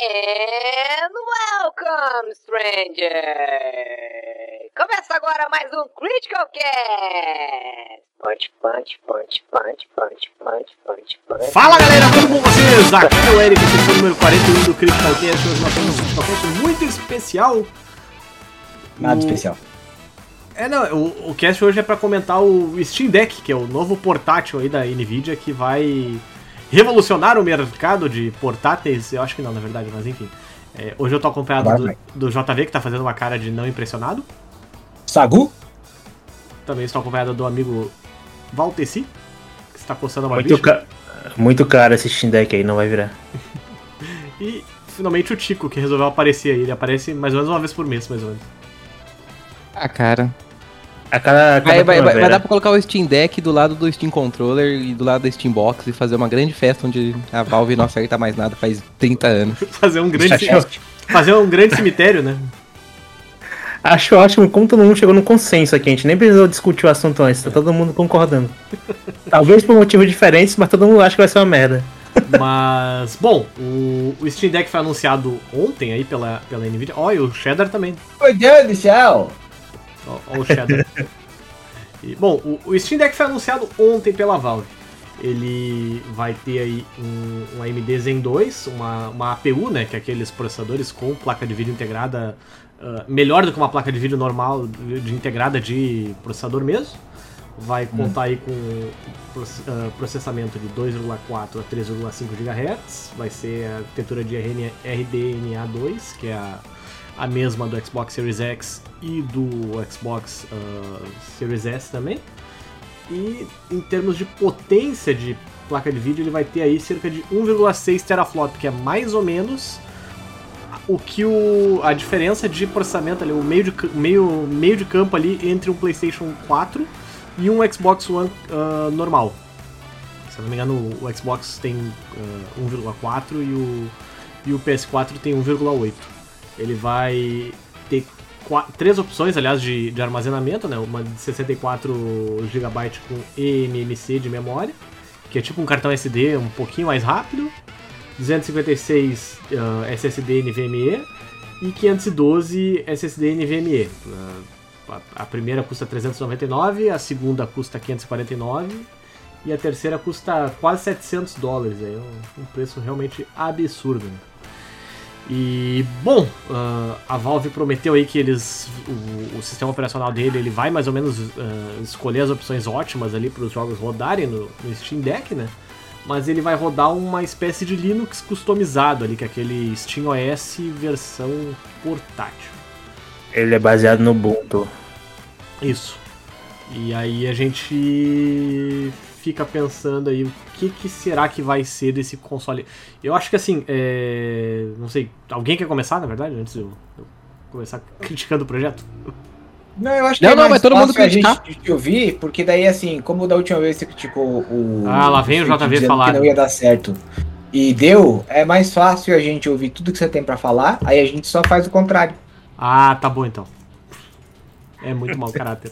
And welcome, stranger! Começa agora mais um Critical Cast! Punch, punch, punch, punch, punch, punch, punch, punch. Fala galera, tudo bom com vocês? Aqui é o Eric, esse é o número 41 do Critical Cast. Hoje nós temos um Critical Cast muito especial. Nada O- especial. É, não, o, o cast hoje é pra comentar o Steam Deck, que é o novo portátil aí da Nvidia que vai revolucionar o mercado de portáteis. Eu acho que não, na verdade, mas enfim. É, hoje eu tô acompanhado do, do JV, que tá fazendo uma cara de não impressionado. Sagu? Também estou acompanhado do amigo Valteci, que está coçando uma Muito, bicha. ca... Muito caro esse Steam Deck aí, não vai virar. E finalmente o Tico, que resolveu aparecer aí. Ele aparece mais ou menos uma vez por mês, mais ou menos. Ah, cara. A cada, a cada Vai, vai, dar pra colocar o Steam Deck do lado do Steam Controller e do lado da Steam Box e fazer uma grande festa onde a Valve não acerta mais nada faz 30 anos. Fazer um grande, fazer um grande cemitério, né? acho ótimo como todo mundo chegou num consenso aqui. A gente nem precisou discutir o assunto antes, tá todo mundo concordando. Talvez por motivos diferentes, mas todo mundo acha que vai ser uma merda. Mas, bom, o, o Steam Deck foi anunciado ontem aí pela, pela Nvidia. Ó, e o Shader também. Meu Deus do céu! Ó o Shader. E, bom, o, o Steam Deck foi anunciado ontem pela Valve. Ele vai ter aí um, um AMD Zen 2, uma, uma APU, né, que é aqueles processadores com placa de vídeo integrada, ah, melhor do que uma placa de vídeo normal, de, integrada de processador mesmo. Vai contar aí com ah, processamento de 2,4 a 3,5 GHz. Vai ser a arquitetura de RN RDNA2, que é a, a mesma do Xbox Series X e do Xbox ah, Series S também. E em termos de potência de placa de vídeo, ele vai ter aí cerca de 1,6 teraflop, que é mais ou menos o que o, a diferença de processamento ali, o meio de, meio, meio de campo ali entre um PlayStation 4 e um Xbox One ah, normal. Se não me engano, o Xbox tem ah, 1,4 e o, e o PS4 tem 1,8. Ele vai ter três opções, aliás, de, de armazenamento, né? Uma de 64 GB com eMMC de memória, que é tipo um cartão SD um pouquinho mais rápido. 256 ah, SSD NVMe e 512 SSD NVMe. A, a primeira custa 399, a segunda custa 549 e a terceira custa quase 700 dólares. É um, um preço realmente absurdo. né? E bom, ah, a Valve prometeu aí que eles o, o sistema operacional dele ele vai mais ou menos ah, escolher as opções ótimas ali para os jogos rodarem no, no Steam Deck, né? Mas ele vai rodar uma espécie de Linux customizado ali, que é aquele Steam OS versão portátil. Ele é baseado no Ubuntu. Isso. E aí a gente fica pensando aí que, que será que vai ser desse console. Eu acho que assim, é... não sei, alguém quer começar na verdade antes de eu, eu começar criticando o projeto? Não, eu acho que Não, é não, mais mas todo mundo fácil a gente te ouvir, porque daí assim, como da última vez você criticou o. Ah, lá vem o JV falar. Que não ia dar certo. E deu, é mais fácil a gente ouvir tudo que você tem pra falar, aí a gente só faz o contrário. Ah, tá bom então. É muito mau caráter.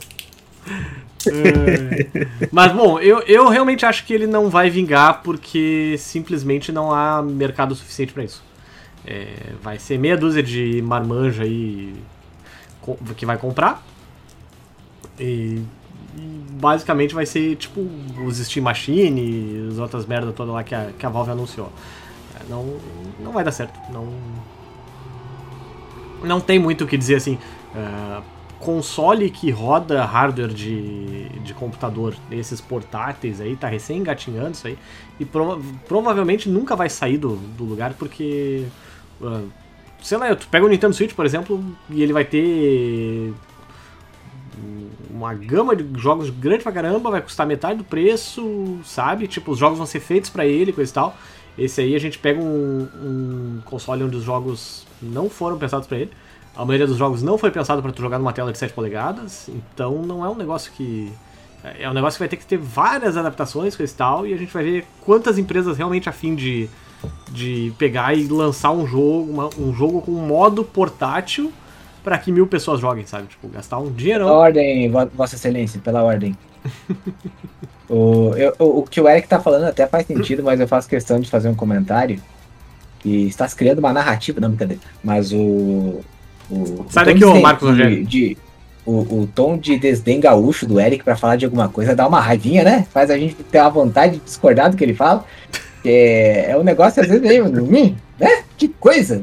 É. Mas bom, eu, eu realmente acho que ele não vai vingar porque simplesmente não há mercado suficiente pra isso. É, vai ser meia dúzia de marmanja aí que vai comprar. E, basicamente vai ser tipo os Steam Machine as outras merdas todas lá que a, que a Valve anunciou. É, Não, não vai dar certo. Não, não tem muito o que dizer assim. ah, console que roda hardware de, de computador, esses portáteis aí, tá recém engatinhando isso aí. E prova- provavelmente nunca vai sair do, do lugar porque. ah, sei lá, tu pega o Nintendo Switch, por exemplo, e ele vai ter uma gama de jogos grande pra caramba, vai custar metade do preço, sabe? Tipo, os jogos vão ser feitos pra ele, coisa e tal. Esse aí a gente pega um, um console onde os jogos não foram pensados pra ele. A maioria dos jogos não foi pensado pra tu jogar numa tela de 7 polegadas, então não é um negócio que. É um negócio que vai ter que ter várias adaptações, coisa e tal, e a gente vai ver quantas empresas realmente a fim de, de pegar e lançar um jogo, uma- um jogo com modo portátil pra que mil pessoas joguem, sabe? Tipo, gastar um Pela dinheirão. ordem, Vo- Vossa Excelência, pela ordem. o, eu- o, o que o Eric tá falando até faz sentido, mas eu faço questão de fazer um comentário. E está se criando uma narrativa, não, brincadeira. Mas o. o Sai o daqui, de ô, Marcos de- Rogério. de- o, o tom de desdém gaúcho do Eric pra falar de alguma coisa dá uma raivinha, né? Faz a gente ter uma vontade de discordar do que ele fala. É, é um negócio, às vezes, meio. né? Que coisa!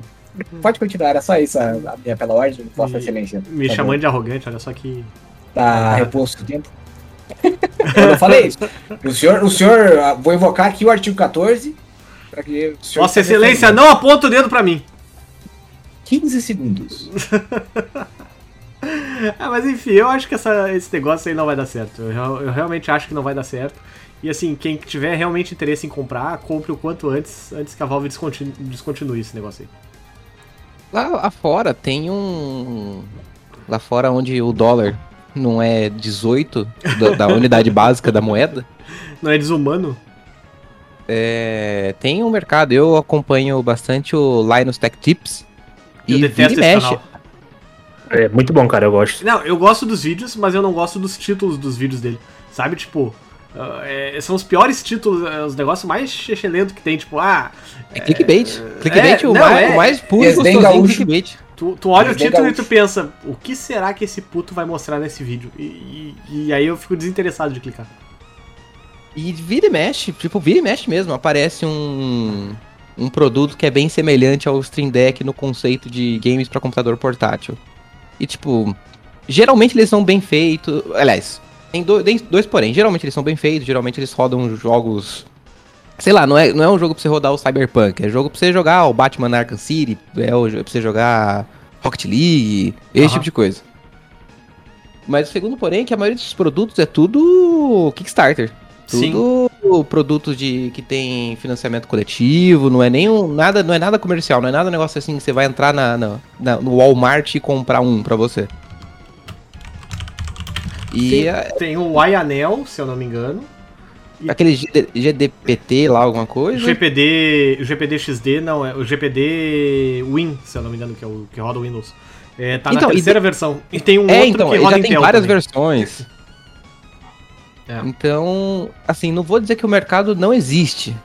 Pode continuar, era só isso a, a minha pela ordem, Vossa Excelência. Me Por chamando de arrogante, olha só que. Tá reposto o tempo. Eu não falei isso. O senhor, o senhor, ah, vou invocar aqui o artigo 14. Pra que o senhor Vossa Excelência, não aponta o dedo pra mim! 15 segundos. Ah, mas enfim, eu acho que essa- esse negócio aí não vai dar certo. Eu, eu realmente acho que não vai dar certo. E assim, quem tiver realmente interesse em comprar, compre o quanto antes, antes que a Valve descontinue, descontinue esse negócio aí. Lá, lá fora tem um. Lá fora onde o dólar não é 18 da, da unidade básica da moeda, Não é desumano? é, tem um mercado. Eu acompanho bastante o Linus Tech Tips. Eu E detesto vira e esse mexe. canal. É muito bom, cara, eu gosto. Não, eu gosto dos vídeos, mas eu não gosto dos títulos dos vídeos dele. Sabe, tipo. ah, é, são os piores títulos, é, os negócios mais chechelento que tem, tipo, ah. É clickbait. Clickbait é, o, não, mais, é. o mais puro gaúcho. clickbait. Tu, tu olha o é título e tu pensa, o que será que esse puto vai mostrar nesse vídeo? E, e- e aí eu fico desinteressado de clicar. E vira e mexe, tipo, vira e mexe mesmo. Aparece um, um produto que é bem semelhante ao Stream Deck no conceito de games para computador portátil. E tipo, geralmente eles são bem feitos. Aliás, tem dois, tem dois porém. Geralmente eles são bem feitos, geralmente eles rodam jogos. Sei lá, não é, não é um jogo pra você rodar o Cyberpunk, é jogo pra você jogar o Batman Arkham City, é o jogo pra você jogar Rocket League, esse Aham. tipo de coisa. Mas o segundo porém é que a maioria desses produtos é tudo Kickstarter. Tudo produtos de que tem financiamento coletivo, não é nem um, nada, não é nada comercial, não é nada negócio assim que você vai entrar na, na- na- no Walmart e comprar um pra você. E Tem, é, tem o Ianel, se eu não me engano. aquele GD GDPT lá, alguma coisa. O GPD, o GPD XD não, é o GPD Win, se eu não me engano, que é o que roda o Windows. É, tá Então, na e terceira versão. E tem um é, outro então, que ele roda já tem Intel várias também. versões. É. Então, assim, não vou dizer que o mercado não existe.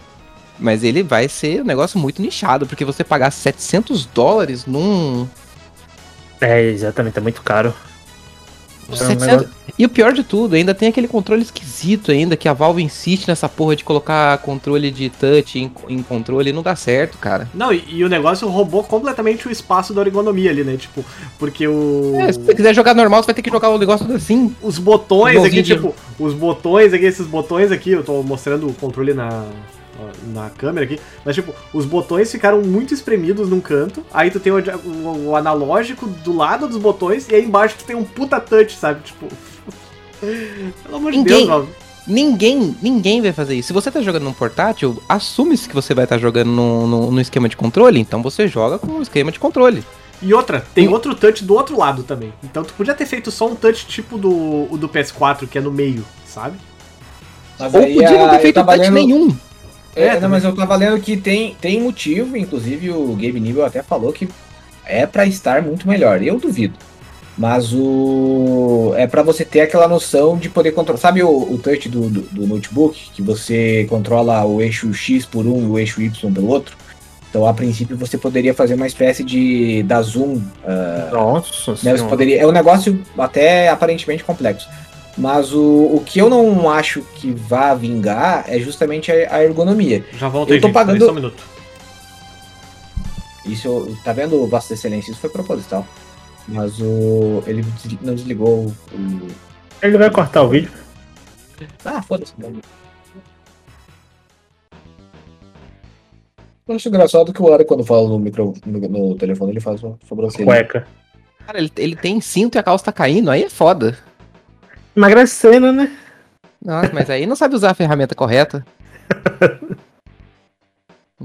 Mas ele vai ser um negócio muito nichado, porque você pagar 700 dólares num, É, exatamente, é muito caro. É um 700 negócio- E o pior de tudo, ainda tem aquele controle esquisito ainda, que a Valve insiste nessa porra de colocar controle de touch em, em controle e não dá certo, cara. Não, e, e o negócio roubou completamente o espaço da ergonomia ali, né? Tipo, porque o. É, se você quiser jogar normal, você vai ter que jogar o negócio tudo assim. Os botões aqui, de- tipo, os botões aqui, esses botões aqui, eu tô mostrando o controle na, na câmera aqui, mas tipo, os botões ficaram muito espremidos num canto, aí tu tem o, o- o analógico do lado dos botões, e aí embaixo tu tem um puta touch, sabe? Tipo. Pelo amor de Ninguém- Deus, Valve. Ninguém, ninguém vai fazer isso. Se você tá jogando num portátil, assume-se que você vai estar jogando no, no, no esquema de controle, então você joga com o esquema de controle. E outra, tem outro touch do outro lado também. Então tu podia ter feito só um touch tipo do, o do PS4, que é no meio, sabe? Mas Ou aí, podia não ter feito touch nenhum. É, É, não, mas eu tava lendo que tem, tem motivo, inclusive o Gabe Nibel até falou que é pra estar muito melhor. Eu duvido. Mas o. É pra você ter aquela noção de poder controlar. Sabe o, o touch do, do, do notebook? Que você controla o eixo X por um e o eixo Y pelo outro? Então, a princípio, você poderia fazer uma espécie de. da zoom. ah, Nossa né? Você poderia, é um negócio até aparentemente complexo. Mas o, o que eu não acho que vá vingar é justamente a, a ergonomia. Já volto Eu aí, tô gente, pagando- só um minuto. Isso, eu- tá vendo, Vossa Excelência? Isso foi proposital. Mas o. Ele não desligou o. Ele vai cortar o vídeo. Ah, foda-se. Eu acho engraçado que o Ara, quando fala no, micro, no, no telefone, ele faz uma sobrancelha. Cueca. Cara, ele, ele tem cinto e a calça tá caindo, aí é foda. Emagrecendo, né? Nossa, mas aí não sabe usar a ferramenta correta.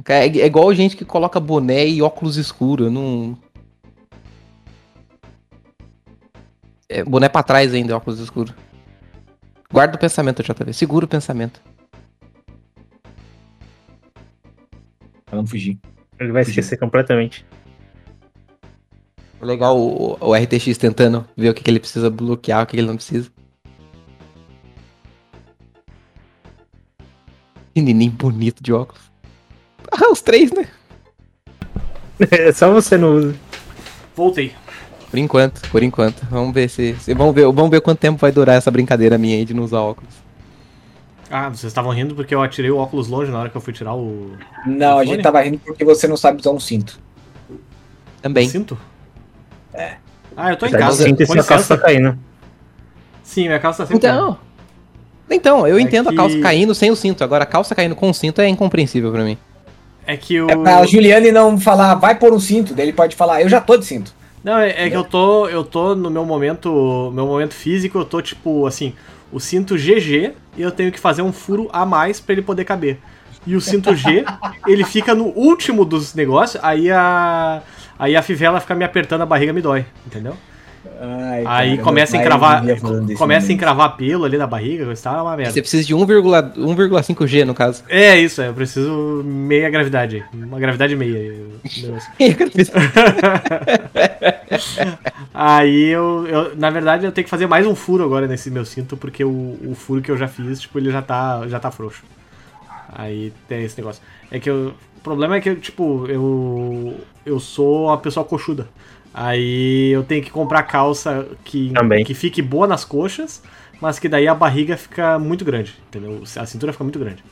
É é igual gente que coloca boné e óculos escuros. Não. É, boné pra trás ainda, óculos escuros. Guarda o pensamento, JV. Segura o pensamento. Pra não fugir. Ele vai esquecer completamente. Legal o, o RTX tentando ver o que, que ele precisa bloquear, o que, que ele não precisa. Menininho bonito de óculos. Ah, os três, né? É só você não usa. Voltei. Por enquanto, por enquanto. Vamos ver se. se- vamos, ver, vamos ver quanto tempo vai durar essa brincadeira minha aí de não usar óculos. Ah, vocês estavam rindo porque eu atirei o óculos longe na hora que eu fui tirar o, Não, a Fone? gente tava rindo porque você não sabe usar um cinto. Também. cinto. É. Ah, eu tô em Tá casa. sinto e Com sua calça tá licença. caindo. Sim, minha calça tá sempre Então. Então, eu É entendo que- a calça caindo sem o cinto. Agora, a calça caindo com o cinto é incompreensível pra mim. É que o. É pra Juliane não falar, vai pôr um cinto, daí ele pode falar, eu já tô de cinto. Não, é, é que eu tô. Eu tô no meu momento. Meu momento físico, eu tô tipo assim, o cinto GG e eu tenho que fazer um furo a mais pra ele poder caber. E o cinto G, ele fica no último dos negócios, aí a. Aí a fivela fica me apertando a barriga me dói, entendeu? Ai, Aí cara, começa a encravar. Começa a encravar pelo ali na barriga, isso tá uma merda. Você precisa de 1,5 1,5G no caso. É isso, é, eu preciso meia gravidade. Uma gravidade meia. Aí eu, eu, na verdade, eu tenho que fazer mais um furo agora nesse meu cinto, porque o, o furo que eu já fiz, tipo, ele já tá, já tá frouxo. Aí tem esse negócio. É que eu, o problema é que, tipo, eu, eu sou uma pessoa coxuda. Aí eu tenho que comprar calça que, Também. que fique boa nas coxas, mas que daí a barriga fica muito grande, entendeu? A cintura fica muito grande.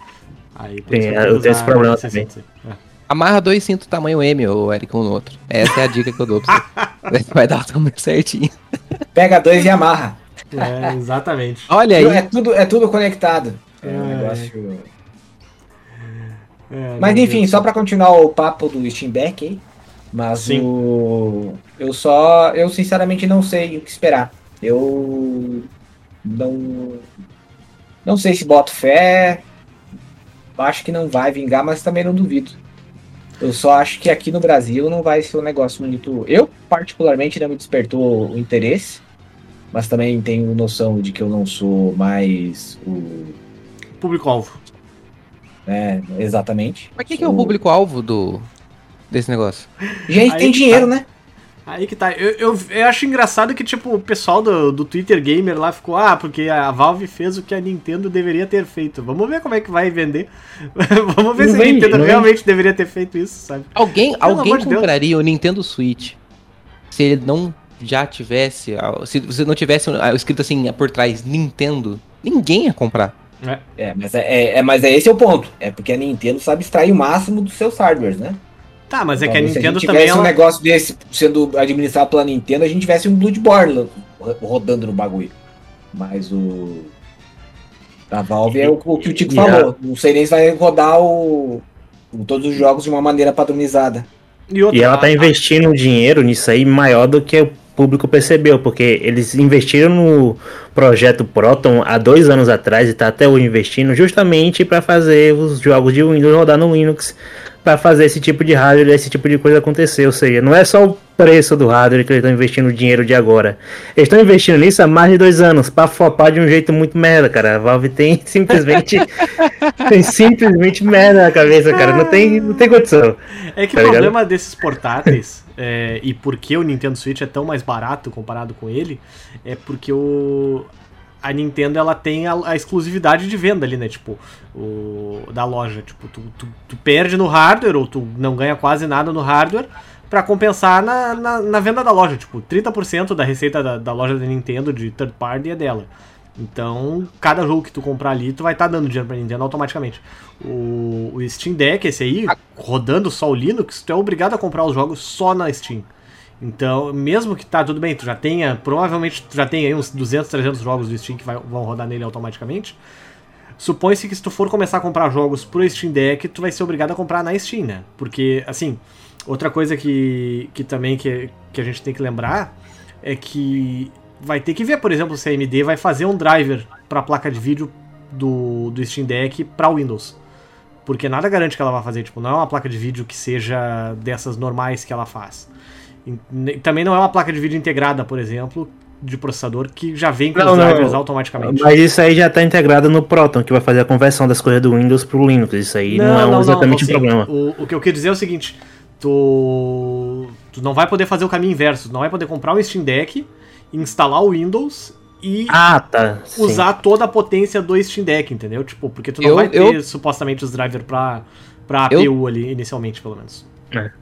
Aí, por Sim, isso que eu tenho esse problema também. É. Amarra dois cintos tamanho M, ô Eric, um no outro. Essa é a dica que eu dou pra você. Vai dar o tamanho certinho. Pega dois e amarra. É, exatamente. Olha aí. É tudo, é tudo conectado. É um É. negócio. É, Mas enfim, Deus. só pra continuar o papo do Steam Deck aí. Mas Sim. o. Eu só. Eu sinceramente não sei o que esperar. Eu. Não. Não sei se boto fé. Acho que não vai vingar, mas também não duvido. Eu só acho que aqui no Brasil não vai ser um negócio muito. Eu, particularmente, não me despertou o interesse. Mas também tenho noção de que eu não sou mais o. Público-alvo. É, exatamente. Mas quem que é o público-alvo do desse negócio? Gente Aí tem que dinheiro, tá. né? Aí que tá. Eu, eu, eu acho engraçado que, tipo, o pessoal do, do Twitter Gamer lá ficou, ah, porque a Valve fez o que a Nintendo deveria ter feito. Vamos ver como é que vai vender. Vamos ver Não se vende, a Nintendo realmente deveria ter feito isso, sabe? Alguém, Pelo alguém de Deus. compraria o Nintendo Switch se ele não já tivesse. ah, Se você não tivesse ah, escrito assim por trás Nintendo? Ninguém ia comprar. É. É, mas é, é, é- mas é esse é o ponto. É porque a Nintendo sabe extrair o máximo dos seus hardwares, né? Tá, mas é que a Talvez se Nintendo gente também tivesse um ela. negócio desse sendo administrado pela Nintendo, a gente tivesse um Bloodborne ro- rodando no bagulho. Mas o. A Valve é o, o que o Tico E falou. Não sei nem se vai rodar o, todos os jogos de uma maneira padronizada. E, outra, E ela tá a- investindo dinheiro nisso aí maior do que o público percebeu, porque eles investiram no projeto Proton há dois anos atrás e tá até hoje investindo justamente para fazer os jogos de Windows rodar no Linux, para fazer esse tipo de hardware, esse tipo de coisa acontecer. Ou seja, não é só o preço do hardware que eles estão investindo dinheiro de agora. Eles estão investindo nisso há mais de dois anos, para flopar de um jeito muito merda, cara. A Valve tem simplesmente tem simplesmente merda na cabeça, cara. Não tem, não tem condição. É que Tá o ligado? problema desses portáteis, é, e por que o Nintendo Switch é tão mais barato comparado com ele, é porque o, a Nintendo ela tem a, a exclusividade de venda ali, né? Tipo, o, da loja. Tipo, tu, tu, tu perde no hardware, ou tu não ganha quase nada no hardware, pra compensar na, na, na venda da loja. Tipo, 30% da receita da, da loja da Nintendo de third party é dela. Então, cada jogo que tu comprar ali, tu vai estar dando dinheiro pra Nintendo automaticamente. O, o Steam Deck, esse aí, rodando só o Linux, tu é obrigado a comprar os jogos só na Steam. Então, mesmo que tá tudo bem, tu já tenha, provavelmente tu já tem aí uns 200, 300 jogos do Steam que vai- vão rodar nele automaticamente. Supõe-se que se tu for começar a comprar jogos pro Steam Deck, tu vai ser obrigado a comprar na Steam, né? Porque, assim, outra coisa que, que também que, que a gente tem que lembrar é que vai ter que ver, por exemplo, se a AMD vai fazer um driver pra placa de vídeo do, do Steam Deck pra Windows. Porque nada garante que ela vai fazer, tipo, não é uma placa de vídeo que seja dessas normais que ela faz. E também não é uma placa de vídeo integrada, por exemplo, de processador que já vem com Não, os não. drivers automaticamente. Mas isso aí já tá integrado no Proton, que vai fazer a conversão das coisas do Windows pro Linux. Isso aí não, é um exatamente assim, um problema. O, o que eu quero dizer é o seguinte: tu, tu não vai poder fazer o caminho inverso, tu não vai poder comprar um Steam Deck, instalar o Windows e Ah, tá. usar toda a potência do Steam Deck, entendeu? Tipo, porque tu não Eu- vai ter eu- supostamente os drivers pra, pra Eu- APU ali, inicialmente, pelo menos.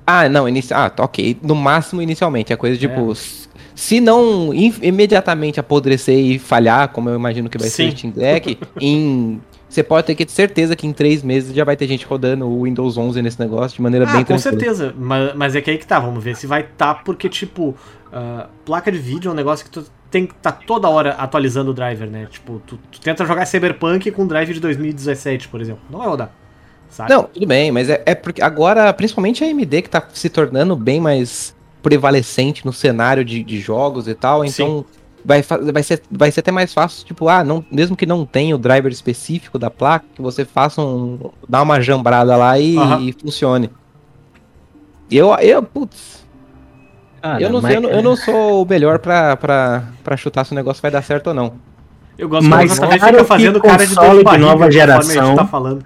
Ah, não, inici... ah, tá, ok. No máximo inicialmente. É coisa tipo. É. Se não im- imediatamente apodrecer e falhar, como eu imagino que vai ser Sim. o Steam Deck, em. Você pode ter que ter certeza que em três meses já vai ter gente rodando o Windows 11 nesse negócio de maneira Ah, bem com tranquila. certeza. Mas, mas é que aí que tá, vamos ver se vai tá, porque, tipo, ah, placa de vídeo é um negócio que tu tem que tá toda hora atualizando o driver, né? Tipo, tu, tu tenta jogar Cyberpunk com drive de 2017, por exemplo. Não vai rodar. Sabe? Não, tudo bem, mas é, é porque agora, principalmente a AMD, que tá se tornando bem mais prevalecente no cenário de, de jogos e tal, então vai, vai, ser, vai ser até mais fácil, tipo, ah, não, mesmo que não tenha o driver específico da placa, que você faça um. dá uma jambrada lá e, Aham. e funcione. E eu, eu, putz, Ah, eu, não, mas- eu, não, eu não sou o melhor pra, pra, pra chutar se o negócio vai dar certo ou não. Eu gosto Mas que o JV claro fica que fazendo cara de de nova a geração- tá falando.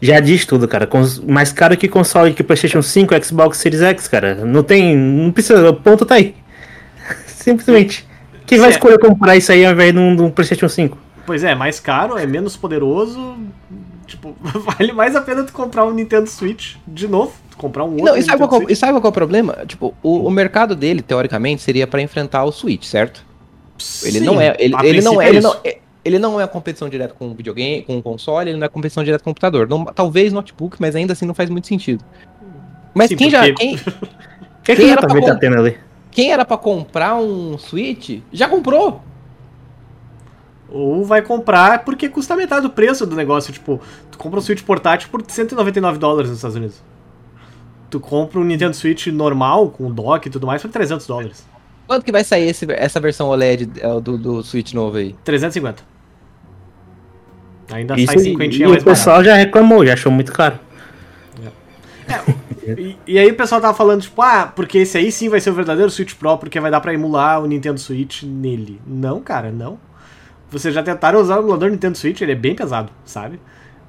Já diz tudo, cara. Cons- Mais caro que console que PlayStation 5, Xbox Series X, cara. Não tem. Não precisa. O ponto tá aí. Simplesmente. Quem vai é. escolher comprar isso aí ao invés de um, de um PlayStation 5? Pois é, é mais caro, é menos poderoso. Tipo, vale mais a pena tu comprar um Nintendo Switch de novo. Comprar um outro. Não, e sabe, qual, é o- e sabe qual é o problema? Tipo, o, o mercado dele, teoricamente, seria pra enfrentar o Switch, certo? Ele Sim, não é. Ele, ele não princípio é. Ele isso. não é. Ele não é competição direta com o videogame, com o console, ele não é competição direta com o computador. Não- talvez notebook, mas ainda assim não faz muito sentido. Mas Sim, quem já. porque- Quem, O que, é que Quem o era pra tá tendo ali? Quem era pra comprar um Switch, já comprou. Ou vai comprar porque custa metade do preço do negócio. Tipo, tu compra um Switch portátil por 199 dólares nos Estados Unidos. Tu compra um Nintendo Switch normal, com dock e tudo mais, por 300 dólares. Quanto que vai sair esse- essa versão OLED é, do, do Switch novo aí? 350. Ainda Isso, sai e, 50 e mais o pessoal já reclamou, já achou muito caro. E, e aí o pessoal tava falando, tipo, ah, porque esse aí sim vai ser o verdadeiro Switch Pro, porque vai dar pra emular o Nintendo Switch nele. Não, cara, não. Vocês já tentaram usar o emulador Nintendo Switch, ele é bem pesado, sabe?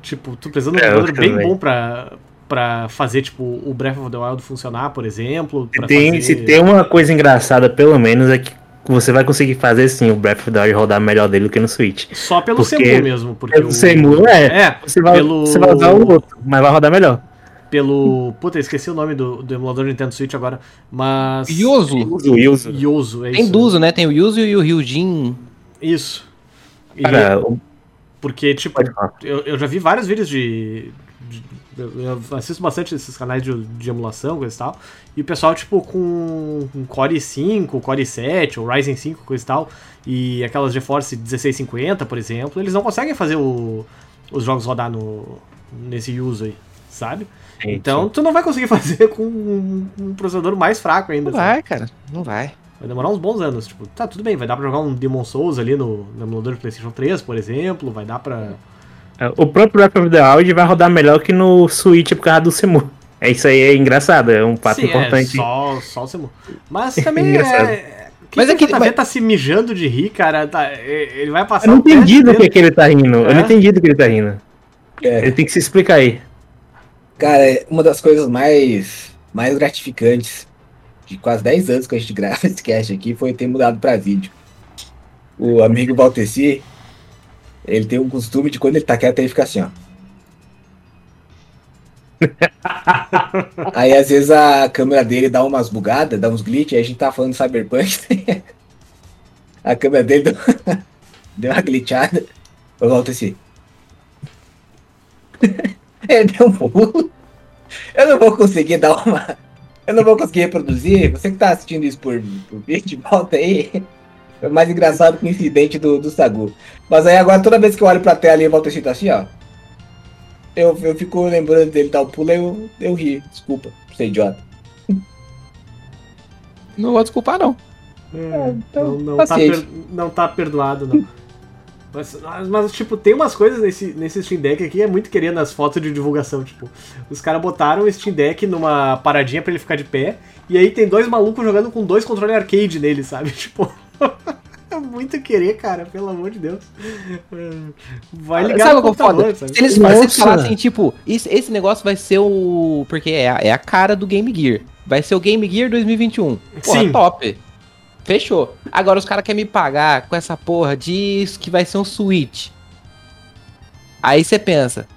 Tipo, tu precisa de um É, emulador bem bom pra, pra fazer, tipo, o Breath of the Wild funcionar, por exemplo. Tem, fazer... se tem uma coisa engraçada, pelo menos, é que você vai conseguir fazer sim o Breath of the Wild rodar melhor dele do que no Switch. Só pelo porque- Semu mesmo, porque Pelo o... Semu, é. É, Você vai, pelo... você vai usar o outro, mas vai rodar melhor. Pelo... Puta, eu esqueci o nome do, do emulador Nintendo Switch agora, mas... Yuzu. Yuzu. Yoso, é Tem isso. Duzo, né? Tem o Yuzu e o Ryujin. Isso. E- Cara, porque, tipo, eu, eu já vi vários vídeos de. de- eu eu assisto bastante esses canais de, de emulação, coisa e tal. E o pessoal, tipo, com um Core 5, Core 7, ou Ryzen 5, coisa e tal, e aquelas GeForce 1650, por exemplo, eles não conseguem fazer o- os jogos rodar no, nesse uso aí, sabe? Então, tu não vai conseguir fazer com um, um processador mais fraco ainda. Não sabe? vai, cara. Não vai. Vai demorar uns bons anos. Tipo, tá, tudo bem, vai dar pra jogar um Demon Souls ali no, no emulador de PlayStation 3, por exemplo, vai dar pra. É, O próprio Breath of the Wild vai rodar melhor que no Switch por causa do Semu. É isso aí, é engraçado, é um fato Sim, importante. É, só, só o Semu. Mas também é. Mas Mas é é que- que o mas- tá se mijando de rir, cara. Tá, é- ele vai passar Eu não entendi do que, que ele tá rindo. Eu É? não entendi do que ele tá rindo. É. Ele tem que se explicar aí. Cara, é uma das coisas mais, mais gratificantes de quase 10 anos que a gente grava esse cast aqui foi ter mudado pra vídeo. O amigo Valteci, ele tem um costume de quando ele tá quieto, ele fica assim, ó. aí às vezes a câmera dele dá umas bugadas, dá uns glitch, aí a gente tá falando de Cyberpunk. a câmera dele deu, deu uma glitchada. Ô Valteci. Ele deu um pulo. Eu não vou conseguir dar uma. Eu não vou conseguir reproduzir. Você que tá assistindo isso por, por vídeo, volta aí. Foi mais engraçado que o incidente do, do Sagu. Mas aí agora, toda vez que eu olho pra tela e volto assim, tá assim, ó. Eu, eu fico lembrando dele dar o pulo e eu, eu ri. Desculpa, por ser idiota. Não vou desculpar, não. É, então, não, não, tá per- não tá perdoado, não. Mas, mas, tipo, tem umas coisas nesse, nesse Steam Deck aqui, é muito querendo as fotos de divulgação, tipo, os caras botaram o Steam Deck numa paradinha pra ele ficar de pé, e aí tem dois malucos jogando com dois controles arcade nele, sabe? Tipo, é muito querer, cara, pelo amor de Deus. Vai ligar Sabe no o que é foda? computador, sabe? Se eles, se eles Nossa. falassem, tipo, esse, esse negócio vai ser o. Porque é a, é a cara do Game Gear. Vai ser o Game Gear 2021. Porra, Sim. top. Fechou. Agora os caras querem me pagar com essa porra diz que vai ser um Switch. Aí você pensa,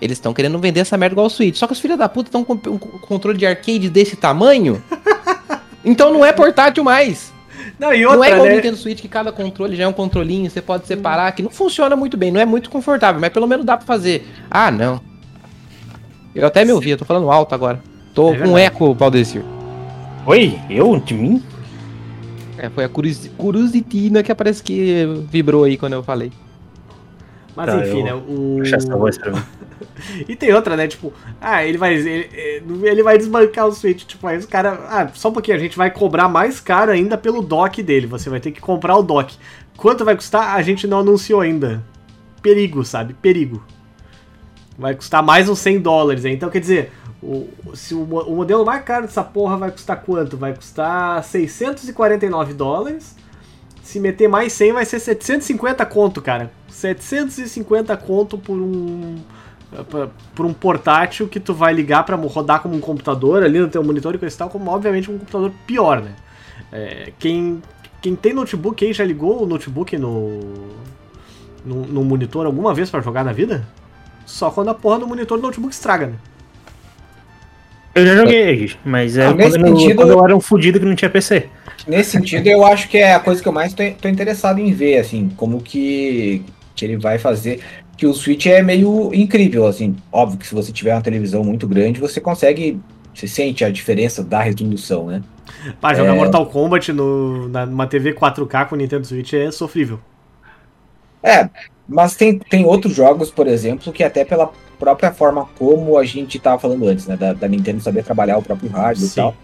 Eles estão querendo vender essa merda igual o Switch. Só que os filhos da puta estão com um controle de arcade desse tamanho. então não é portátil mais. Não, e não é outra, igual o né? Nintendo Switch que cada controle já é um controlinho, você pode separar, que não funciona muito bem, não é muito confortável, mas pelo menos dá pra fazer. Ah, não. Eu até me ouvi, eu tô falando alto agora. Tô É com um eco, Valdecir. Oi? Eu? De mim? É, foi a curiositina que parece que vibrou aí quando eu falei. Mas Tá, enfim, eu- né? O... E tem outra, né? Tipo, ah, ele vai. Ele, ele vai desbancar o Switch. Tipo, aí os caras. Ah, só um pouquinho, a gente vai cobrar mais caro ainda pelo dock dele. Você vai ter que comprar o dock. Quanto vai custar? A gente não anunciou ainda. Perigo, sabe? Perigo. Vai custar mais uns 100 dólares. aí. Então, quer dizer, o, se o, o modelo mais caro dessa porra vai custar quanto? Vai custar 649 dólares. Se meter mais 100 vai ser 750 conto, cara. 750 conto por um por um portátil que tu vai ligar pra rodar como um computador ali no teu monitor e coisa tal, como obviamente um computador pior, né? É, quem, quem tem notebook aí já ligou o notebook no, no, no monitor alguma vez pra jogar na vida? Só quando a porra do monitor do notebook estraga, né? Eu já joguei, mas é Ah, quando, eu, sentido- quando eu era um fudido que não tinha PC. Nesse sentido, eu acho que é a coisa que eu mais tô, tô interessado em ver, assim, como que, que ele vai fazer. Que o Switch é meio incrível, assim. Óbvio que se você tiver uma televisão muito grande, você consegue. Você sente a diferença da resolução, né? Pá, jogar É. Mortal Kombat no, na, numa TV 4K com o Nintendo Switch é sofrível. É, mas tem, tem outros jogos, por exemplo, que até pela própria forma como a gente tava falando antes, né? Da, da Nintendo saber trabalhar o próprio hardware e Sim. tal.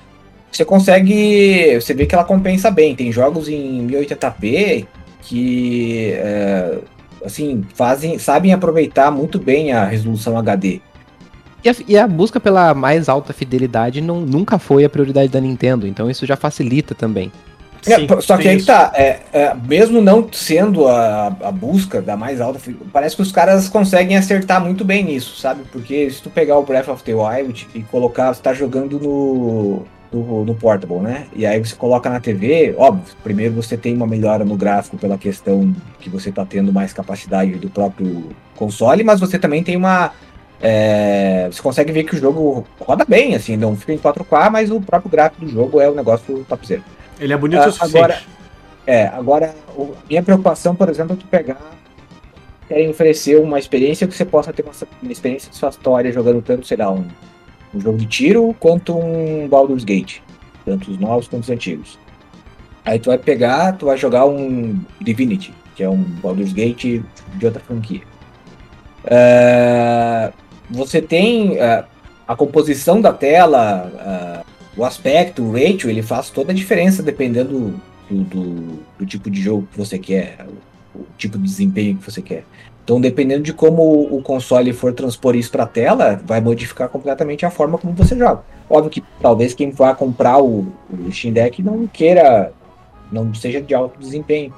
Você consegue. Você vê que ela compensa bem. Tem jogos em 1080p que. é, assim, fazem. sabem aproveitar muito bem a resolução HD. E a, e a busca pela mais alta fidelidade não, nunca foi a prioridade da Nintendo, então isso já facilita também. É, Sim, só que aí isso. que tá, é, é, mesmo não sendo a, a busca da mais alta, parece que os caras conseguem acertar muito bem nisso, sabe? Porque se tu pegar o Breath of the Wild e colocar, você tá jogando no, no, no Portable, né? E aí você coloca na TV, óbvio, primeiro você tem uma melhora no gráfico pela questão que você tá tendo mais capacidade do próprio console, mas você também tem uma. é, você consegue ver que o jogo roda bem, assim, não fica em 4K, mas o próprio gráfico do jogo é o negócio topzera. Ele é bonito Ah, o suficiente. agora- É, agora, o- minha preocupação, por exemplo, é tu pegar, querem oferecer uma experiência que você possa ter uma, uma experiência satisfatória jogando tanto, sei lá, um, um jogo de tiro, quanto um Baldur's Gate, tanto os novos quanto os antigos. Aí tu vai pegar, tu vai jogar um Divinity, que é um Baldur's Gate de outra franquia. É, você tem é, a composição da tela, é, o aspecto, o ratio, ele faz toda a diferença dependendo do, do- do tipo de jogo que você quer, o, o tipo de desempenho que você quer. Então, dependendo de como o console for transpor isso para a tela, vai modificar completamente a forma como você joga. Óbvio que talvez quem vá comprar o, o Steam Deck não queira, não seja de alto desempenho.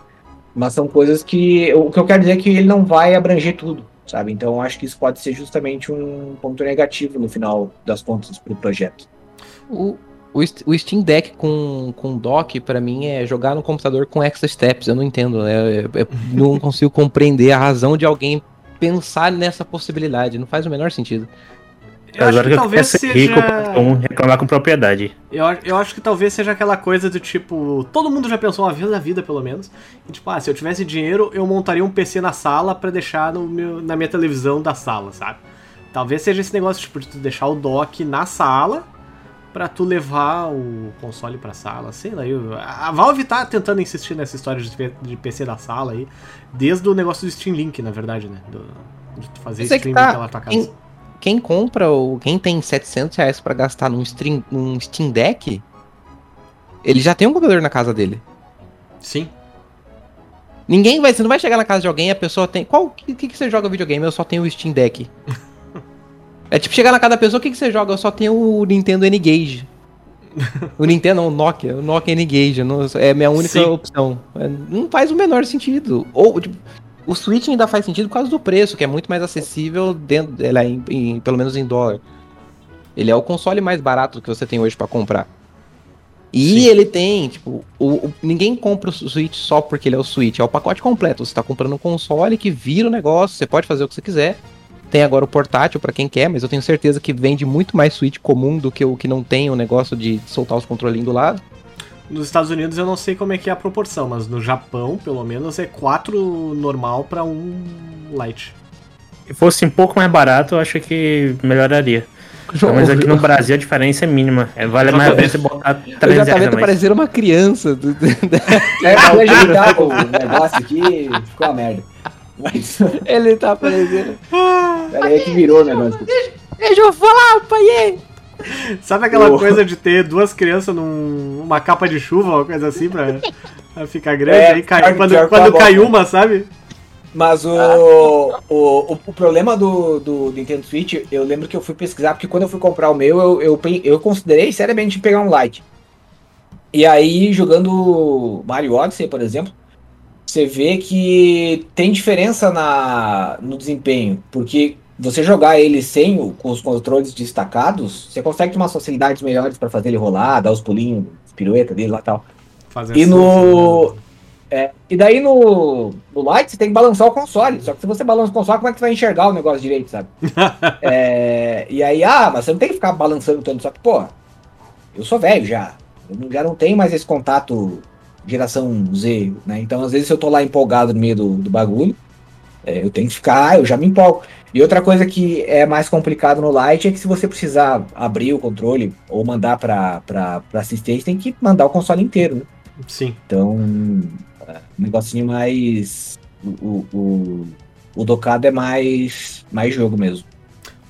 Mas são coisas que. O que eu quero dizer é que ele não vai abranger tudo, sabe? Então, acho que isso pode ser justamente um ponto negativo no final das contas para o projeto. O, o, o Steam Deck com, com dock, pra mim, é jogar no computador com extra steps. Eu não entendo, né? Eu, eu não consigo compreender a razão de alguém pensar nessa possibilidade. Não faz o menor sentido. Eu acho que talvez seja. rico, reclamar com propriedade. Eu, eu acho que talvez seja aquela coisa do tipo. Todo mundo já pensou uma vez na vida, pelo menos. E, tipo, ah, se eu tivesse dinheiro, eu montaria um PC na sala pra deixar no meu, na minha televisão da sala, sabe? Talvez seja esse negócio, tipo, de tu deixar o dock na sala pra tu levar o console pra sala. Sei lá, eu, a Valve tá tentando insistir nessa história de, PC da sala aí, desde o negócio do Steam Link, na verdade, né? Do, de tu fazer Isso streaming tá- pela tua casa. Quem, quem compra, ou quem tem 700 reais pra gastar num, stream, num Steam Deck, ele já tem um computador na casa dele. Sim. Ninguém vai, você não vai chegar na casa de alguém e a pessoa tem. Qual que, que, que você joga videogame? Eu só tenho o Steam Deck. é tipo chegar na casa da pessoa, o que, que você joga? Eu só tenho o Nintendo N-Gage. o Nintendo não, o Nokia, o Nokia N-Gage, não- é a minha única Sim. opção. É, Não faz o menor sentido. Ou, tipo, o Switch ainda faz sentido por causa do preço, que é muito mais acessível dentro, é em- em- pelo menos em dólar. Ele é o console mais barato que você tem hoje pra comprar. E Sim. ele tem, tipo, o, o- ninguém compra o Switch só porque ele é o Switch, é o pacote completo. Você tá comprando um console que vira o negócio, você pode fazer o que você quiser. Tem agora o portátil pra quem quer, mas eu tenho certeza que vende muito mais Switch comum do que o que não tem o negócio de soltar os controlinhos do lado. Nos Estados Unidos eu não sei como é que é a proporção, mas no Japão, pelo menos, é 4 normal pra um light. Se fosse um pouco mais barato, eu acho que melhoraria. Mas aqui no Brasil a diferença é mínima. É, vale mais a pena você botar O 300 reais a mais. uma criança. É, pra ajeitar o negócio aqui, ficou uma merda. Mas, Ele tá parecendo. Pera aí que virou o negócio. Deixa eu falar, pai! Sabe aquela Oh. coisa de ter duas crianças numa capa de chuva, uma coisa assim, pra, pra ficar grande? É, aí cai, pior- quando quando tá cai uma, sabe? Mas o, o, o, o problema do, do Nintendo Switch, eu lembro que eu fui pesquisar, porque quando eu fui comprar o meu, eu, eu, eu considerei seriamente pegar um Lite. E aí, jogando Mario Odyssey, por exemplo, você vê que tem diferença na, no desempenho, porque você jogar ele sem o- com os controles destacados, você consegue umas facilidades melhores para fazer ele rolar, dar os pulinhos, as piruetas dele lá e tal. Fazer E no. é, e daí no, no Lite você tem que balançar o console. Só que se você balança o console, como é que você vai enxergar o negócio direito, sabe? É, e aí, ah, mas você não tem que ficar balançando tanto. Só que, pô, eu sou velho já. Eu já não tenho mais esse contato geração Z, né? Então, às vezes, se eu tô lá empolgado no meio do, do bagulho, é, eu tenho que ficar, eu já me empolgo. E outra coisa que é mais complicado no Lite é que se você precisar abrir o controle ou mandar pra assistente, tem que mandar o console inteiro, né? Sim. Então, um negocinho mais. O, o, o, o docado é mais, mais jogo mesmo.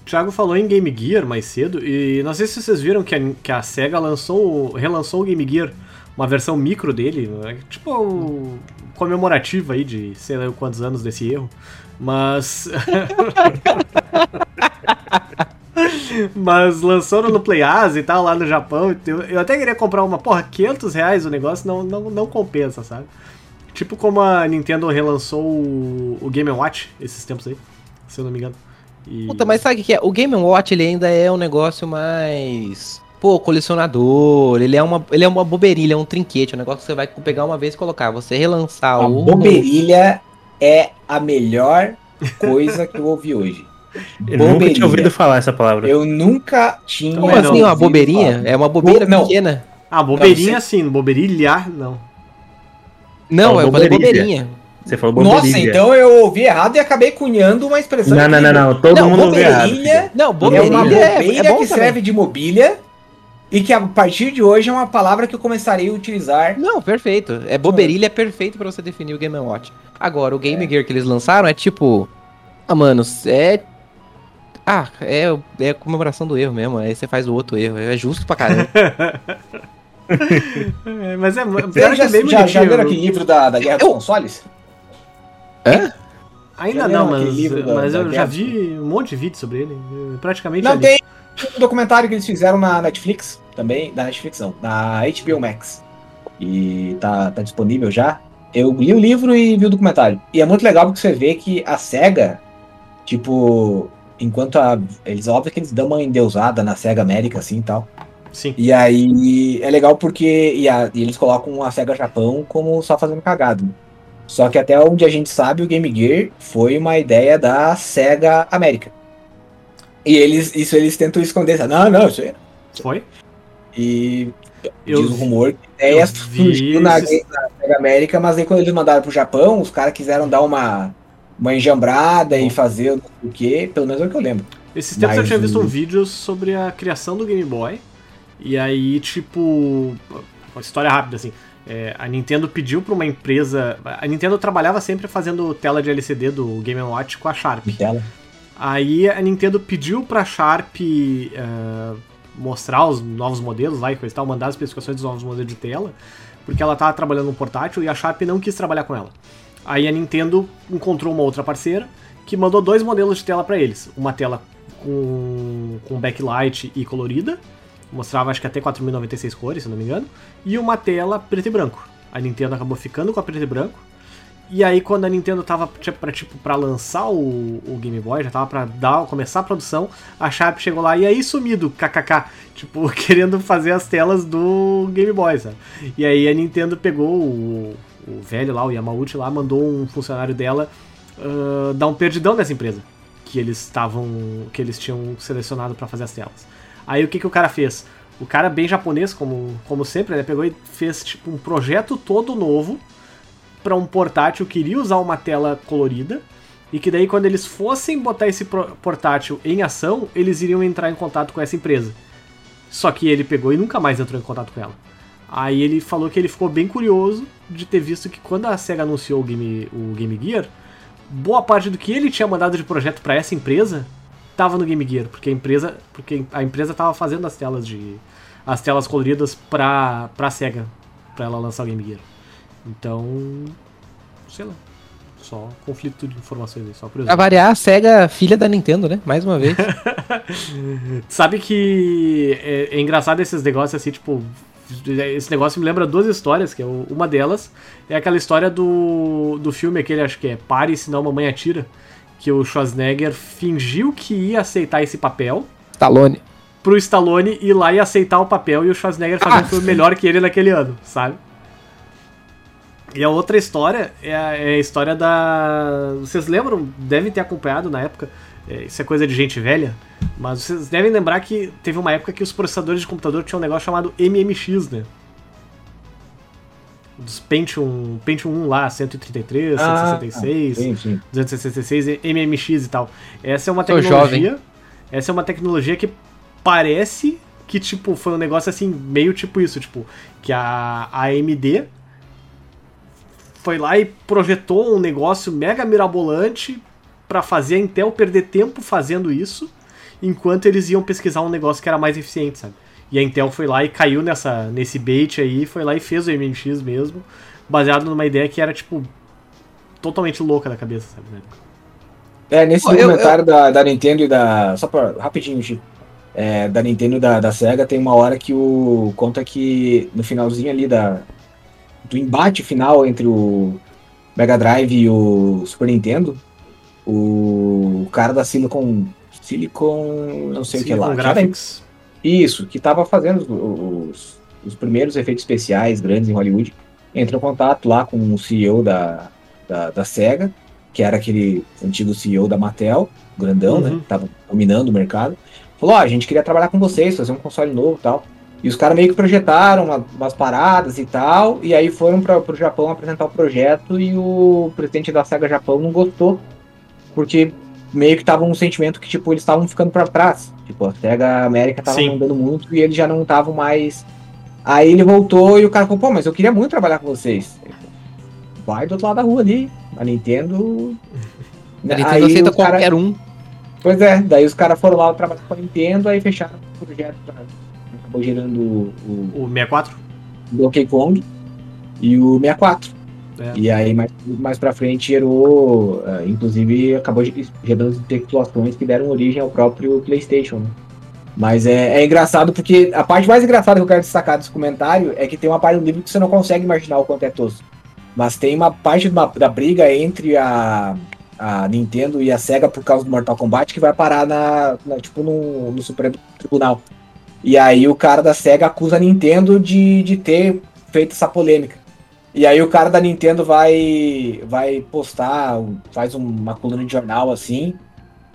O Thiago falou em Game Gear mais cedo, e não sei se vocês viram que a, que a SEGA lançou, relançou o Game Gear, uma versão micro dele, né, tipo comemorativa aí de sei lá quantos anos desse erro, mas. Mas lançou no Play Asia e tal, lá no Japão. Eu, até queria comprar uma, porra, 500 reais o negócio não, não, não compensa, sabe? Tipo como a Nintendo relançou o, o Game Watch esses tempos aí, se eu não me engano. E- Puta, mas sabe o que é? O Game Watch ele ainda é um negócio mais. Pô, colecionador, ele é uma, ele é uma bobeirinha, ele é um trinquete, um negócio que você vai pegar uma vez e colocar. Você relançar A o. bobeirilha é a melhor coisa que eu ouvi hoje. Eu nunca tinha ouvido falar essa palavra. Eu nunca tinha. Como assim, uma bobeirinha? falar. É uma bobeira Não. pequena. Ah, bobeirinha sim, bobeirilha não. Não, eu falei bobeirinha. Você falou Nossa, bobeirinha. então eu ouvi errado e acabei cunhando uma expressão. Não, não, não, não. Todo Não, mundo ouviu errado. Bobeirilha Não, é uma é, bobeira é bom que também. serve de mobília e que a partir de hoje é uma palavra que eu começarei a utilizar. Não, perfeito. É bobeirilha é perfeito pra você definir o Game Watch. Agora, o Game Gear que eles lançaram é tipo. Ah, mano, é. Ah, é, é a comemoração do erro mesmo. Aí você faz o outro erro. É justo pra caramba. É, mas é, pior que já, é bem já, já viram aquele livro da, da Guerra dos Eu- Consoles? Ainda Já não, mas, livro da- mas da eu já guerra? vi um monte de vídeo sobre ele. Praticamente Não, ali. tem um documentário que eles fizeram na Netflix também, da Netflix não, na HBO Max. E tá, tá disponível já. Eu li o livro e vi o documentário. E é muito legal porque você vê que a SEGA, tipo, enquanto a. Eles, óbvio que eles dão uma endeusada na SEGA América, assim e tal. Sim. E aí é legal porque. E, a- e eles colocam a SEGA Japão como só fazendo cagado. né? Só que até onde a gente sabe, o Game Gear foi uma ideia da SEGA América. E eles, isso eles tentam esconder. Não, não, isso aí. Foi? E Eu diz o rumor que a ideia eu vi surgiu na, na América, mas aí quando eles mandaram pro Japão, os caras quiseram dar uma, uma enjambrada e fazer o o quê, pelo menos é o que eu lembro. Esses tempos eu Mas tinha visto um vídeo sobre a criação do Game Boy. E aí, tipo. Uma história rápida, assim. é, a Nintendo pediu pra uma empresa. A Nintendo trabalhava sempre fazendo tela de LCD do Game Watch com a Sharp. tela. Aí a Nintendo pediu pra Sharp eh, mostrar os novos modelos lá e coisa e tal, mandar as especificações dos novos modelos de tela, porque ela tava trabalhando no portátil e a Sharp não quis trabalhar com ela. Aí a Nintendo encontrou uma outra parceira que mandou dois modelos de tela pra eles. Uma tela com, com backlight e colorida, mostrava acho que até 4096 cores, se não me engano, e uma tela preto e branco. A Nintendo acabou ficando com a preto e branco. E aí quando a Nintendo tava tipo, pra, tipo, pra lançar o, o Game Boy, já tava pra dar, começar a produção, a Sharp chegou lá e aí sumido, kkk, tipo, querendo fazer as telas do Game Boy, sabe? E aí a Nintendo pegou o, o velho lá, o Yamauchi lá, mandou um funcionário dela ah, dar um perdidão nessa empresa. que eles estavam. que eles tinham selecionado para fazer as telas. Aí o que, que o cara fez? O cara, bem japonês, como, como sempre, né, pegou e fez tipo, um projeto todo novo para um portátil que iria usar uma tela colorida. E que daí, quando eles fossem botar esse portátil em ação, eles iriam entrar em contato com essa empresa. Só que ele pegou e nunca mais entrou em contato com ela. Aí ele falou que ele ficou bem curioso de ter visto que quando a SEGA anunciou o Game, o Game Gear, boa parte do que ele tinha mandado de projeto para essa empresa tava no Game Gear, porque a empresa, porque a empresa tava fazendo as telas de as telas coloridas pra para SEGA, para ela lançar o Game Gear. Então, sei lá, só conflito de informações aí, só Pra curiosidade. variar, a SEGA, filha da Nintendo, né? Mais uma vez. Sabe que é, é engraçado esses negócios assim, tipo. Esse negócio me lembra duas histórias, que é uma delas é aquela história do, do filme aquele, acho que é Pare, senão mamãe atira. Que o Schwarzenegger fingiu que ia aceitar esse papel Stallone. pro Stallone ir lá e aceitar o papel e o Schwarzenegger fazer Ah, um filme melhor que ele naquele ano, sabe? E a outra história é a, é a história da. Vocês lembram? Devem ter acompanhado na época. é, isso é coisa de gente velha. Mas vocês devem lembrar que teve uma época que os processadores de computador tinham um negócio chamado MMX, né? Dos Pentium, Pentium 1 lá, 133, Ah, 166. Sim, sim. 266 MMX e tal. Essa é uma Sou tecnologia. Essa é uma tecnologia que parece que tipo foi um negócio assim meio tipo isso, tipo que a AMD foi lá e projetou um negócio mega mirabolante pra fazer a Intel perder tempo fazendo isso, enquanto eles iam pesquisar um negócio que era mais eficiente, sabe? E a Intel foi lá e caiu nessa nesse bait aí, foi lá e fez o MMX mesmo, baseado numa ideia que era tipo totalmente louca da cabeça, sabe? né? É, nesse Pô, eu- documentário Da, da Nintendo e da. Só pra. Rapidinho, Chico. É, da Nintendo e da, da SEGA tem uma hora que o. Conta que no finalzinho ali da. Do embate final entre o Mega Drive e o Super Nintendo, o cara da Silicon. Silicon. não sei o que Silicon lá. que era- Graphics. isso, que tava fazendo os, os, os primeiros efeitos especiais grandes em Hollywood, entrou em contato lá com o CEO da, da, da SEGA, que era aquele antigo CEO da Mattel, grandão, né? Uhum. que Tava dominando o mercado. Falou, ó, a gente queria trabalhar com vocês, fazer um console novo e tal. E os caras meio que projetaram uma- umas paradas e tal, e aí foram para pro Japão apresentar o projeto e o presidente da SEGA Japão não gostou, porque meio que tava um sentimento que, tipo, eles estavam ficando para trás. Tipo, a SEGA América tava Sim. mandando muito e eles já não estavam mais. Aí ele voltou e o cara falou, pô, mas eu queria muito trabalhar com vocês. Vai do outro lado da rua ali. A Nintendo. A Nintendo Aí aceita cara- qualquer um. Pois é, daí os caras foram lá trabalhar com a Nintendo, aí fecharam o projeto pra. Acabou gerando o, O 64? o Donkey Kong e o 64. É. E aí mais, mais pra frente gerou. eh, inclusive acabou ge- gerando especulações que deram origem ao próprio Playstation. né? Mas é, é engraçado porque a parte mais engraçada que eu quero destacar desse comentário é que tem uma parte do livro que você não consegue imaginar o quanto é tosco. Mas tem uma parte uma- da briga entre a, a Nintendo e a SEGA por causa do Mortal Kombat que vai parar na, na- tipo no, no Supremo Tribunal. E aí o cara da SEGA acusa a Nintendo de, de ter feito essa polêmica. E aí o cara da Nintendo vai vai postar, faz uma coluna de jornal assim.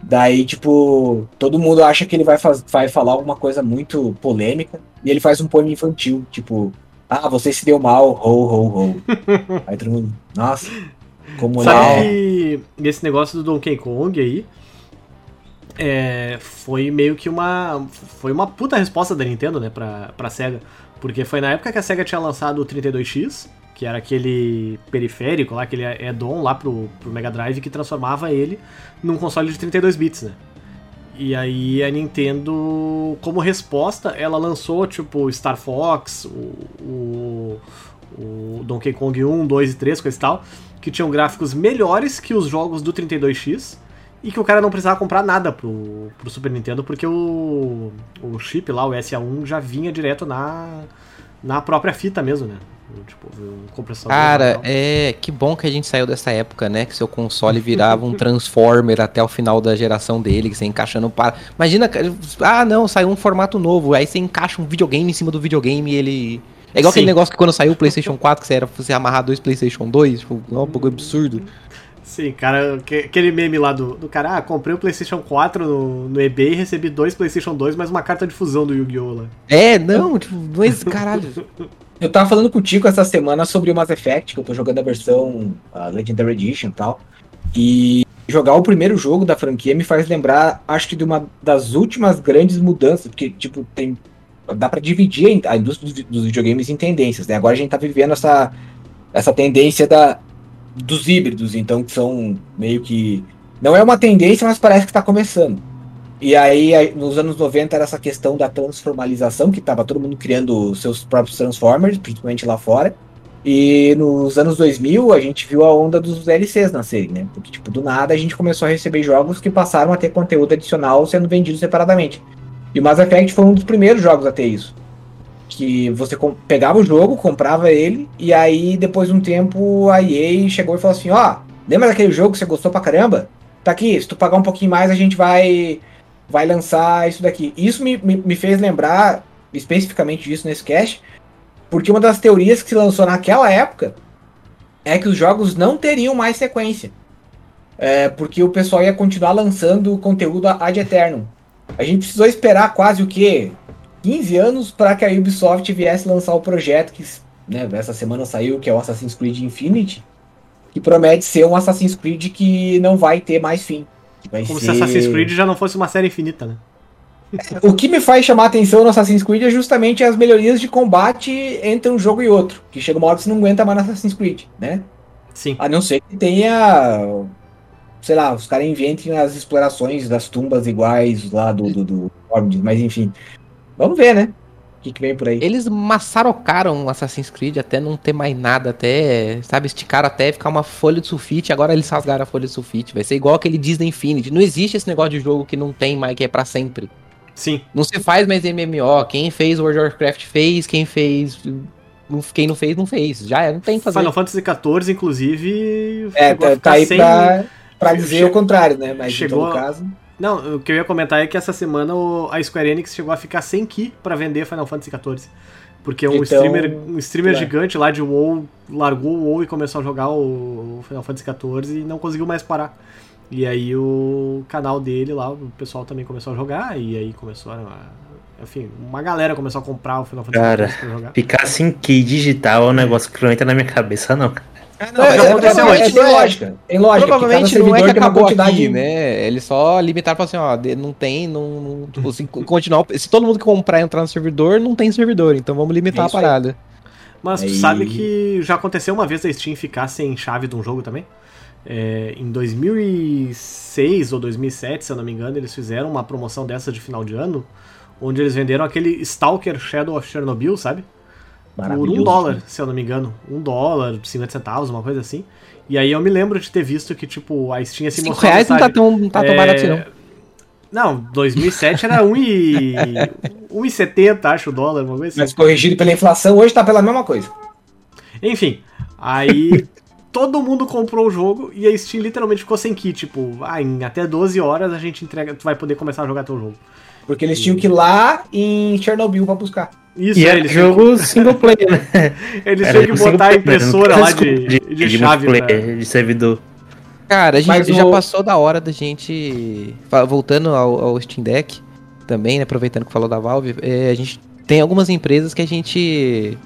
Daí, tipo, todo mundo acha que ele vai, faz, vai falar alguma coisa muito polêmica. E ele faz um poema infantil, tipo, ah, você se deu mal, ho, ho, ho. aí todo mundo, nossa, como Sabe é. que esse negócio do Donkey Kong aí é, foi meio que uma foi uma puta resposta da Nintendo, né, pra, SEGA. Porque foi na época que a SEGA tinha lançado o 32X, que era aquele periférico lá, aquele add-on lá pro, pro Mega Drive que transformava ele num console de 32 bits, né? E aí a Nintendo, como resposta, ela lançou tipo Star Fox, o, o, o Donkey Kong 1, 2 e 3, coisa e tal, que tinham gráficos melhores que os jogos do 32X e que o cara não precisava comprar nada pro, pro Super Nintendo porque o, o chip lá, o SA1, já vinha direto na, na própria fita mesmo, né? Tipo, um compressor. Cara, é. Que bom que a gente saiu dessa época, né? Que seu console virava um Transformer até o final da geração dele, que você encaixando para. Imagina, ah, não, saiu um formato novo. Aí você encaixa um videogame em cima do videogame e ele. É igual Sim. aquele negócio que quando saiu o PlayStation 4, que você era você amarrar dois PlayStation 2, tipo, é um pouco absurdo. Sim, cara, que- aquele meme lá do, do cara, ah, comprei o PlayStation 4 no, no eBay e recebi dois PlayStation 2, mais uma carta de fusão do Yu-Gi-Oh! lá. É, não, tipo, é caralho. Eu tava falando contigo essa semana sobre o Mass Effect, que eu tô jogando a versão a Legendary Edition e tal. E jogar o primeiro jogo da franquia me faz lembrar, acho que de uma das últimas grandes mudanças, porque, tipo, tem. Dá pra dividir a indústria dos videogames em tendências, né? Agora a gente tá vivendo essa, essa tendência da, dos híbridos, então que são meio que. Não é uma tendência, mas parece que tá começando. E aí, nos anos 90 era essa questão da transformalização, que tava todo mundo criando seus próprios Transformers, principalmente lá fora. E nos anos 2000 a gente viu a onda dos DLCs nascerem, né? Porque, tipo, do nada a gente começou a receber jogos que passaram a ter conteúdo adicional sendo vendidos separadamente. E o Mass Effect foi um dos primeiros jogos a ter isso. Que você pegava o jogo, comprava ele, e aí depois de um tempo a EA chegou e falou assim: Ó, lembra daquele jogo que você gostou pra caramba? Tá aqui, se tu pagar um pouquinho mais a gente vai vai lançar isso daqui. Isso me, me, me fez lembrar especificamente disso nesse cast, porque uma das teorias que se lançou naquela época é que os jogos não teriam mais sequência. É, porque o pessoal ia continuar lançando conteúdo ad eternum. A gente precisou esperar quase o quê? 15 anos para que a Ubisoft viesse lançar o projeto que né, essa semana saiu, que é o Assassin's Creed Infinity, que promete ser um Assassin's Creed que não vai ter mais fim. Vai Como se ser- Assassin's Creed já não fosse uma série infinita, né? o que me faz chamar a atenção no Assassin's Creed é justamente as melhorias de combate entre um jogo e outro. Que chega uma hora que você não aguenta mais no Assassin's Creed, né? Sim. A não ser que tenha. Sei lá, os caras inventem as explorações das tumbas iguais lá do, do, do mas enfim. Vamos ver, né? O que, que vem por aí. Eles maçarocaram o Assassin's Creed até não ter mais nada, até, sabe, esticaram até ficar uma folha de sulfite, agora eles rasgaram a folha de sulfite. Vai ser igual aquele Disney Infinity. Não existe esse negócio de jogo que não tem mais, que é pra sempre. Sim. Não se faz mais MMO. Quem fez World of Warcraft fez, quem fez. Quem não fez, não fez. Já é, não tem que fazer. Final Fantasy XIV, inclusive. É, tá, ficar tá aí sem- pra, pra dizer che- o contrário, né? Mas chegou em todo a- caso. Não, o que eu ia comentar é que essa semana a Square Enix chegou a ficar sem key pra vender Final Fantasy XIV. Porque um Então, streamer, um streamer é. gigante lá de WoW largou o WoW e começou a jogar o Final Fantasy XIV e não conseguiu mais parar. E aí o canal dele lá, o pessoal também começou a jogar e aí começou a... Enfim, uma galera começou a comprar o Final Fantasy Cara, XIV pra jogar. Ficar sem key digital é um negócio que não entra na minha cabeça, não. Não, mas é, aconteceu é, antes. tem lógica. Lógica. Provavelmente não é que acabou quantidade- aqui, né? Eles só limitaram pra assim, ó, não tem, não, não- tipo, se continuar, se todo mundo que comprar e entrar no servidor, não tem servidor, então vamos limitar É a isso aí. parada. Mas tu sabe que já aconteceu uma vez a Steam ficar sem chave de um jogo também? É, em 2006 ou 2007, se eu não me engano, eles fizeram uma promoção dessa de final de ano, onde eles venderam aquele Stalker Shadow of Chernobyl, sabe? Por um dólar, se eu não me engano. Um dólar, 50 centavos, uma coisa assim. E aí eu me lembro de ter visto que, tipo, a Steam se 5 mostrou reais não tá tão, não tá tão É, barato assim, não. Não, 2007 era 1 e... 1,70, acho, o dólar, uma coisa assim. Mas corrigido pela inflação, hoje tá pela mesma coisa. Enfim, aí todo mundo comprou o jogo e a Steam literalmente ficou sem kit. Tipo, ah, em até 12 horas a gente entrega, tu vai poder começar a jogar teu jogo. Porque eles tinham que ir lá em Chernobyl pra buscar. Isso, E é eles jogo single player, né? que, eles Era tinham que botar a player, impressora lá de, desculpa de, chave. pra- multiplayer, de servidor. Cara, a gente Mas já o- passou da hora da gente. Voltando ao, ao Steam Deck, também, né? Aproveitando que falou da Valve, é, a gente tem algumas empresas que a gente.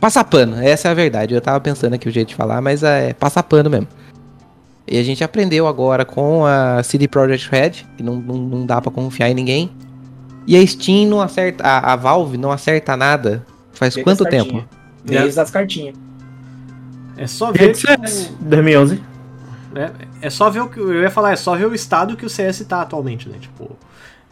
Passa pano, essa é a verdade. Eu tava pensando aqui o jeito de falar, mas é passa pano mesmo. E a gente aprendeu agora com a CD Projekt Red, que não, não, não dá pra confiar em ninguém. E a Steam não acerta. A, a Valve não acerta nada. Faz Desde quanto tempo? Desde as cartinhas. É só ver. CS, 2011. É, é só ver o que. Eu ia falar, é só ver o estado que o CS tá atualmente, né? Tipo,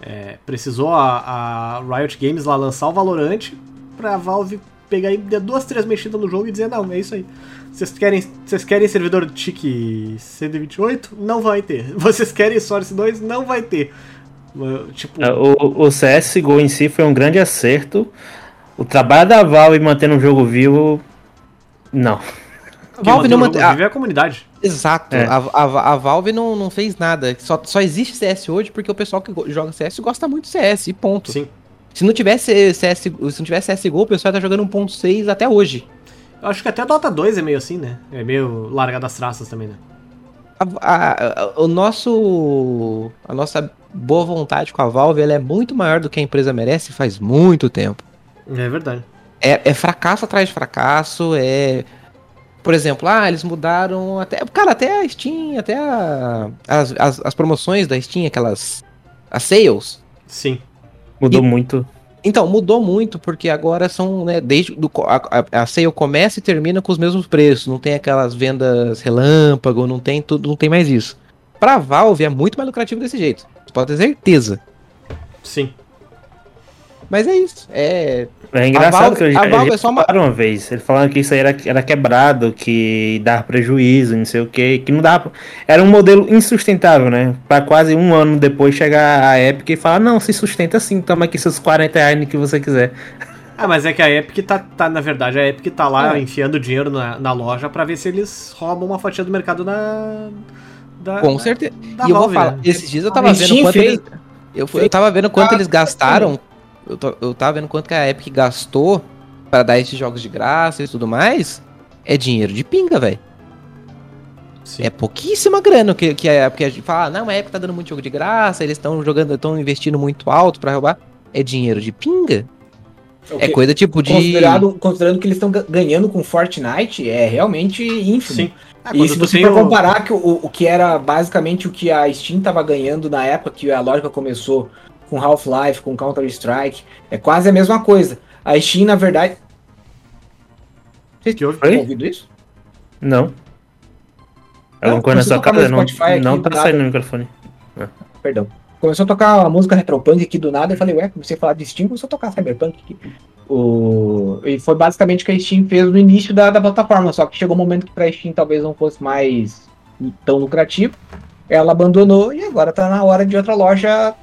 é, precisou a, a Riot Games lá lançar o Valorant pra Valve pegar e dar duas, três mexidas no jogo e dizer, não, é isso aí. Vocês querem, vocês querem servidor TIC 128? Não vai ter. Vocês querem Source 2? Não vai ter. Tipo, É, O, o CSGO em si foi um grande acerto. O trabalho da Valve mantendo o jogo vivo, não. A Valve não mantém. mantém. a comunidade. Exato, É. a, a, a Valve não, não fez nada. Só, só existe CS hoje porque o pessoal que joga CS gosta muito de CS, e ponto. Sim. Se não tivesse CS, se não tivesse CSGO, o pessoal tá jogando 1.6 até hoje. Eu acho que até Dota 2 é meio assim, né? É meio largado das traças também, né? A- a- o nosso. A nossa boa vontade com a Valve ela é muito maior do que a empresa merece faz muito tempo. É verdade. É, é fracasso atrás de fracasso, é. Por exemplo, ah, eles mudaram até. Cara, até a Steam, até a, as, as, as promoções da Steam, aquelas. As sales. Sim. Mudou E- muito. Então, mudou muito, porque agora são, né, desde do, a, a sale começa e termina com os mesmos preços, não tem aquelas vendas relâmpago, não tem tudo, não tem mais isso. Pra Valve é muito mais lucrativo desse jeito, você pode ter certeza. Sim. Mas é isso, é... É engraçado Valve- que a já, Valve é só uma- falaram uma vez. Eles falaram que isso aí era, era quebrado, que dava prejuízo, não sei o que, que não dava. Era um modelo insustentável, né? Pra quase um ano depois chegar a Epic e falar, não, se sustenta sim, toma aqui seus 40 reais que você quiser. Ah, mas é que a Epic tá, tá na verdade, a Epic tá lá É. enfiando dinheiro na, na loja pra ver se eles roubam uma fatia do mercado da. da Com da- certeza. da e eu vou Valve, falar, né? esses dias eu A tava vendo Steam quanto fez- eles... Eu, eu tava vendo quanto eles gastaram, eu, tô- eu tava vendo quanto que a Epic gastou pra dar esses jogos de graça e tudo mais, é dinheiro de pinga, velho. Sim. É pouquíssima grana que, que é porque a gente fala, ah, não, a Epic tá dando muito jogo de graça, eles estão jogando, estão investindo muito alto pra roubar. É dinheiro de pinga? É coisa tipo de. Considerado, considerando que eles estão ga- ganhando com Fortnite, é realmente ínfimo. Sim. Ah, E se você for o- comparar que o, o que era basicamente o que a Steam tava ganhando na época que a lógica começou com Half-Life, com Counter-Strike, é quase a mesma coisa. A Steam, na verdade. Vocês Oi? ouvido isso? Não. Alguma coisa na sua casa? Não, Spotify não tá nada. saindo no microfone. Perdão. Começou a tocar a música Retropunk aqui do nada, eu falei, ué, comecei a falar de Steam, começou a tocar Cyberpunk aqui. O... E foi basicamente o que a Steam fez no início da, da plataforma, só que chegou um momento que pra Steam talvez não fosse mais tão lucrativo. Ela abandonou e agora tá na hora de outra loja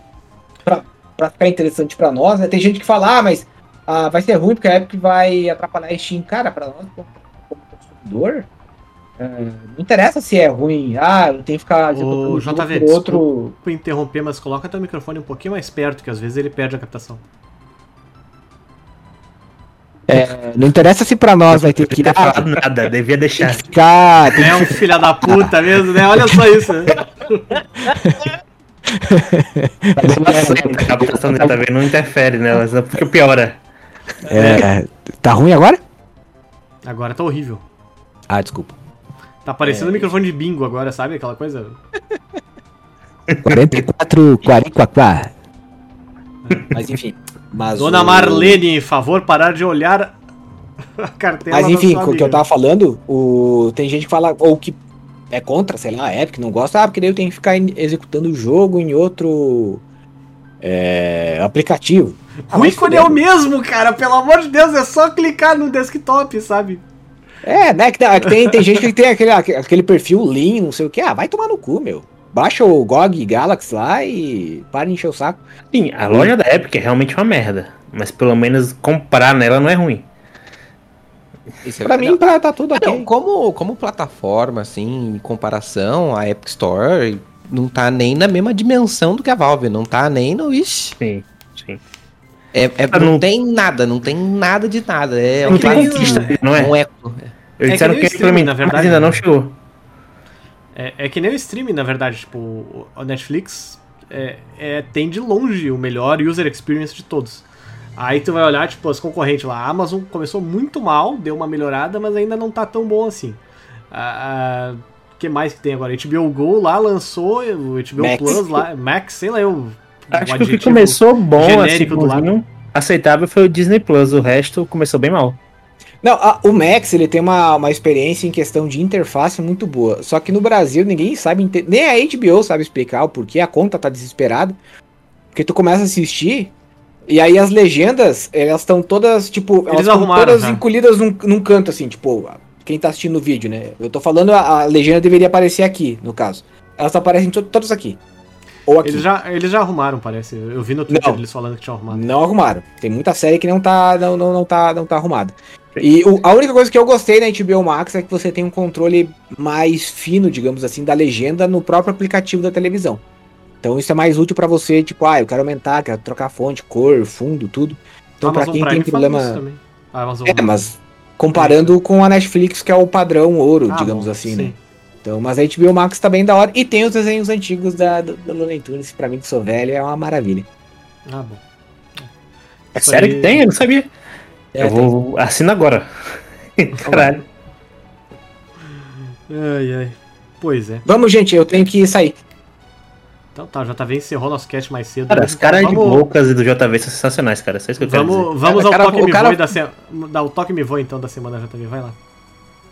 pra, pra ficar interessante pra nós. né? Tem gente que fala, ah, mas ah, vai ser ruim porque a Epic vai atrapalhar a Steam. Cara, pra nós, como como consumidor, é, não interessa se é ruim. Ah, eu tenho que ficar jogo JV, por outro. Desculpa interromper, mas coloca teu microfone um pouquinho mais perto, que às vezes ele perde a captação. Não interessa se pra nós vai ter que Não falado nada, devia deixar. ficar. tem É um filho da puta mesmo, né? Olha só isso. né? A captação dele também não interfere nela, só porque piora. é, tá ruim agora? Agora tá horrível. Ah, desculpa. Tá parecendo um microfone de bingo agora, sabe? Aquela coisa. 44, 44. Mas enfim. Mas Dona o- Marlene, favor, parar de olhar a cartela Mas enfim, o que eu tava falando, o... tem gente que fala, ou que é contra, sei lá, a Epic não gosta, ah, porque daí eu tenho que ficar executando o jogo em outro é, aplicativo. Ah, O ícone é o mesmo, cara. Pelo amor de Deus, é só clicar no desktop, sabe? É, né? Que, tem- que tem, tem gente que tem aquele, aquele perfil Lean, não sei o que. Ah, vai tomar no cu, meu. Baixa o GOG Galaxy lá e para de encher o saco. Sim, a loja da Epic é realmente uma merda. Mas pelo menos comprar nela não é ruim. Isso é Pra mim, pra, tá tudo Ah, ok. não, como, como plataforma, assim, em comparação, a Epic Store não tá nem na mesma dimensão do que a Valve, não tá nem no. Ixi, Sim, sim. é, é- Ah, não, não- tem nada, não tem nada de nada. É Não um tem não é? um eco. Eles É disseram que que, nem o streaming, na verdade, ainda não chegou. É, é que nem o streaming, na verdade. Tipo, o- a Netflix é, é- tem de longe o melhor user experience de todos. Aí tu vai olhar, tipo, as concorrentes lá. A Amazon começou muito mal, deu uma melhorada, mas ainda não tá tão bom assim. Ah, ah, O que mais que tem agora? HBO Go lá lançou, o HBO Max. Plus lá, Max, sei lá, eu. Acho que o que começou bom, assim, do lado. aceitável foi o Disney Plus. O resto começou bem mal. Não, a- o Max ele tem uma, uma experiência em questão de interface muito boa. Só que no Brasil ninguém sabe, nem a HBO sabe explicar o porquê a conta tá desesperada. Porque tu começa a assistir e aí as legendas, elas estão todas, tipo, elas estão todas já. encolhidas num, num canto, assim, tipo, quem tá assistindo o vídeo, né? Eu tô falando, a, a legenda deveria aparecer aqui, no caso. Elas aparecem to- todas aqui. Ou aqui. Eles já, eles já arrumaram, parece. Eu vi no Twitter Não. eles falando que tinham arrumado. Não arrumaram. Tem muita série que não tá, não, não, não tá, não tá arrumada. E o- a única coisa que eu gostei na HBO Max é que você tem um controle mais fino, digamos assim, da legenda no próprio aplicativo da televisão. Então isso é mais útil pra você, tipo, ah, eu quero aumentar, quero trocar fonte, cor, fundo, tudo. Então A pra Amazon quem tem Prime isso problema, também. A Amazon é, mas comparando com a Netflix que é o padrão ouro, digamos assim, né? Então, mas a HBO Max tá bem da hora. E tem os desenhos antigos da, da, da Looney Tunes, pra mim que sou velho, é uma maravilha. Ah, bom. É Isso sério aí- que tem? Eu não sabia. É, eu vou. Assina agora. Caralho. Ai, ai. Pois é. Vamos, gente, eu tenho que sair. Então tá, o JV encerrou nosso cast mais cedo. Cara, as caras de vamos- bocas e do JV são sensacionais, cara. Só isso que eu quero dizer. Vamos, vamos Cara, ao cara, toque o me cara- voe da semana. Dá o toque me voe então da semana JV, vai lá.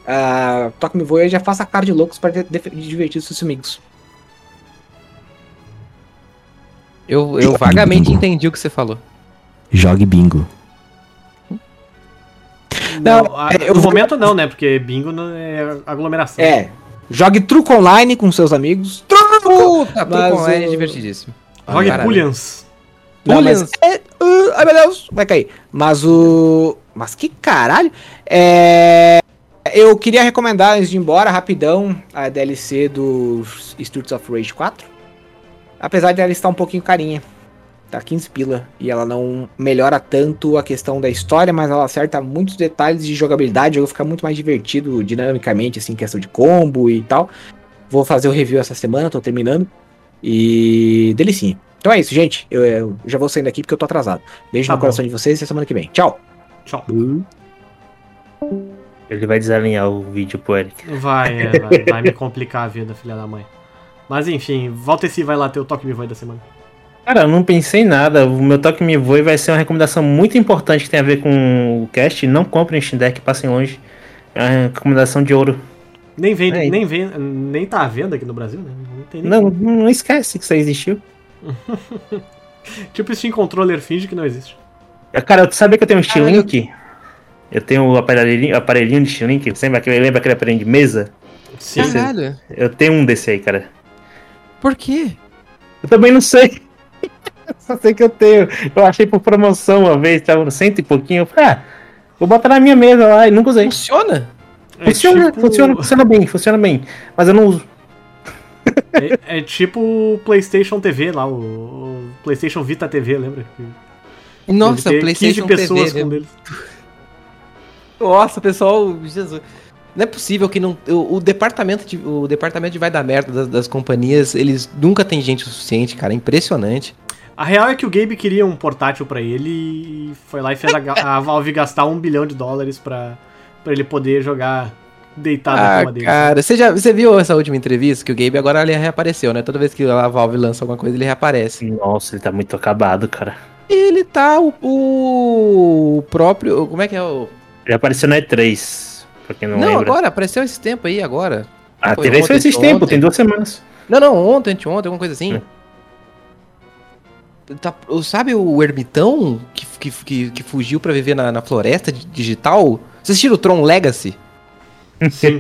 Ah, Toque Me Voe e já faça cara de loucos pra de- de- divertir seus amigos. Eu, eu vagamente entendi o que você falou. Jogue bingo. Não, Não, a- é, eu no vou- momento não, né? Porque bingo não é aglomeração. É, jogue truco online com seus amigos. Puta, Mas truco online é divertidíssimo. Caralho. Pullians. Pullians. é, uh, ai meu Deus, vai cair. Mas o. Mas que caralho! É. Eu queria recomendar, antes de ir embora, rapidão, a DLC do Streets of Rage 4. Apesar de ela estar um pouquinho carinha. Tá 15 pila. E ela não melhora tanto a questão da história, mas ela acerta muitos detalhes de jogabilidade. O jogo fica muito mais divertido dinamicamente, assim, questão de combo e tal. Vou fazer o review essa semana, tô terminando. E. Delicinha. Então é isso, gente. Eu, eu já vou saindo daqui porque eu tô atrasado. Beijo Tá no bom. coração de vocês e até semana que vem. Tchau! Tchau. Ele vai desalinhar o vídeo pro Eric. Vai, é, vai, vai me complicar a vida, filha da mãe. Mas enfim, volta esse vai lá ter o toque me voe da semana. Cara, eu não pensei em nada. O meu toque me voe vai ser uma recomendação muito importante que tem a ver com o cast. Não comprem Steam Deck, passem longe. É uma recomendação de ouro. Nem vem, É. nem vem, nem tá à venda aqui no Brasil, né? Não tem nem. Não, não esquece que isso aí existiu. Tipo Steam Controller finge que não existe. Cara, tu sabia que eu tenho um Steam Link? Eu tenho o aparelhinho, aparelhinho de Steam Link. Lembra aquele, lembra aquele aparelho de mesa? Sim. Caralho. Eu tenho um desse aí, cara. Por quê? Eu também não sei. Só sei que eu tenho. Eu achei por promoção uma vez, tava no cento e pouquinho. Eu falei, ah, vou botar na minha mesa lá e nunca usei. Funciona? É Funciona, tipo- funciona, funciona bem, funciona bem. Mas eu não uso. É, é tipo o PlayStation TV lá, o, o PlayStation Vita TV, lembra? Nossa, ter 15 PlayStation pessoas TV. com deles. Nossa, pessoal, Jesus. Não é possível que não. O, o departamento de, o departamento de vai dar merda das, das companhias, eles nunca tem gente o suficiente, cara. É impressionante. A real é que o Gabe queria um portátil pra ele e foi lá e fez a, a Valve gastar um bilhão de dólares pra, pra ele poder jogar deitado na Ah, cama dele. cara, você já você viu essa última entrevista que o Gabe agora ele reapareceu, né? Toda vez que a Valve lança alguma coisa, ele reaparece. Nossa, ele tá muito acabado, cara. Ele tá o, o próprio. Como é que é o. Ele apareceu na E3, pra quem não, Não, lembra. agora, apareceu esse tempo aí, agora. A foi E3 foi ontem, esses ontem. tem duas semanas. Não, não, ontem, anteontem, alguma coisa assim. É. Tá, sabe o ermitão que, que, que, que fugiu pra viver na, na floresta di- digital? Vocês assistiram o Tron Legacy? Sim.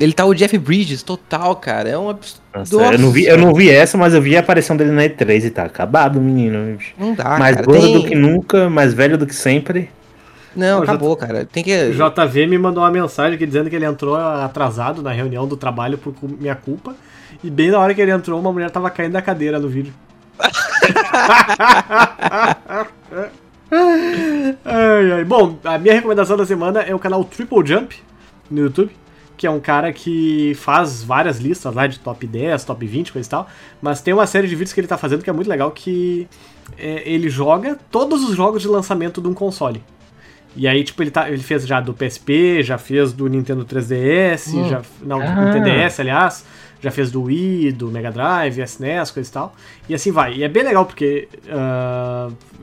Ele tá o Jeff Bridges total, cara. É um absurdo. Nossa, eu, não vi, eu não vi essa, mas eu vi a aparição dele na E3 e tá acabado, menino. Não dá, mais cara. gordo Tem- do que nunca, mais velho do que sempre. Não, Pô, acabou, cara. Tem que. O JV me mandou uma mensagem aqui dizendo que ele entrou atrasado na reunião do trabalho por minha culpa. E bem na hora que ele entrou, uma mulher tava caindo da cadeira no vídeo. ai, ai. Bom, a minha recomendação da semana é o canal Triple Jump no YouTube, que é um cara que faz várias listas lá de top 10, top 20, coisa e tal. Mas tem uma série de vídeos que ele tá fazendo que é muito legal, que é, ele joga todos os jogos de lançamento de um console. E aí, tipo, ele, tá, ele fez já do PSP, já fez do Nintendo 3DS, Hum. já, não, Ah. do Nintendo DS, aliás, já fez do Wii, do Mega Drive, SNES, coisa e tal. E assim vai. E é bem legal porque.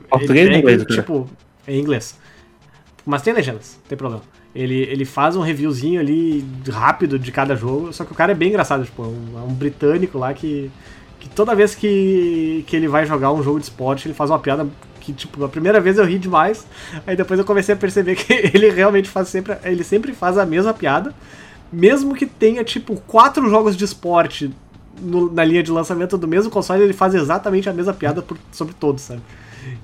Português ou ele inglês, pega, cara? tipo, em inglês. Mas tem legendas, não tem problema. Ele, ele faz um reviewzinho ali rápido de cada jogo, só que o cara é bem engraçado, tipo, é um, é um britânico lá que, que toda vez que, que ele vai jogar um jogo de esporte, ele faz uma piada que, tipo, a primeira vez eu ri demais, aí depois eu comecei a perceber que ele realmente faz sempre, ele sempre faz a mesma piada, mesmo que tenha, tipo, quatro jogos de esporte no- na linha de lançamento do mesmo console, ele faz exatamente a mesma piada por- sobre todos, sabe?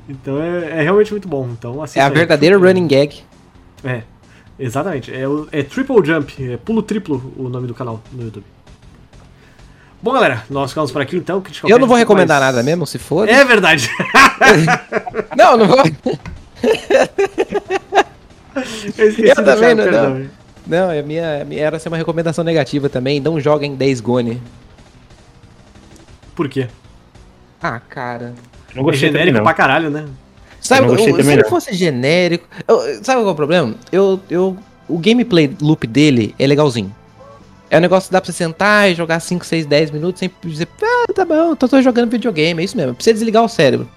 Então é, é realmente muito bom. Então, É a aí. verdadeira running gag. É, exatamente. É, o- é Triple Jump, é pulo triplo o nome do canal no YouTube. Bom, galera, nós ficamos por aqui então. Eu não vou Cast, recomendar nada mesmo, se for. É verdade. Não, não vou. Eu também não, não. Não, é minha, é minha- era ser uma recomendação negativa também. Não joguem 10 Gone. Por quê? Ah, cara. Não É gostei também, genérico não. pra caralho, né? Sabe, Eu não gostei eu- também, se ele não. fosse genérico. eu- sabe qual é o problema? Eu, eu, o gameplay loop dele é legalzinho. É um negócio que dá pra você sentar e jogar 5, 6, 10 minutos sem dizer, ah, tá bom, tô, tô jogando videogame, é isso mesmo. Precisa desligar o cérebro.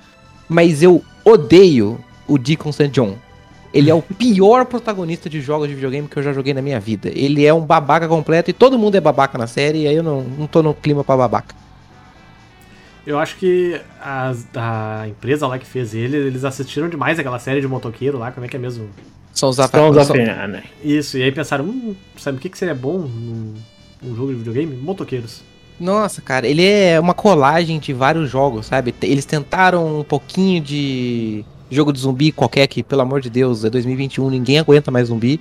Mas eu odeio o Deacon St. John. Ele é o pior protagonista de jogos de videogame que eu já joguei na minha vida. Ele é um babaca completo e todo mundo é babaca na série, e aí eu não, não tô no clima pra babaca. Eu acho que as- a empresa lá que fez ele, eles assistiram demais aquela série de motoqueiro lá, como é que é mesmo? São os Sons of né? Isso, e aí pensaram, hum, sabe o que, que seria bom num, num jogo de videogame? Motoqueiros. Nossa, cara, ele é uma colagem de vários jogos, sabe? Eles tentaram um pouquinho de jogo de zumbi qualquer que, pelo amor de Deus, é 2021, ninguém aguenta mais zumbi.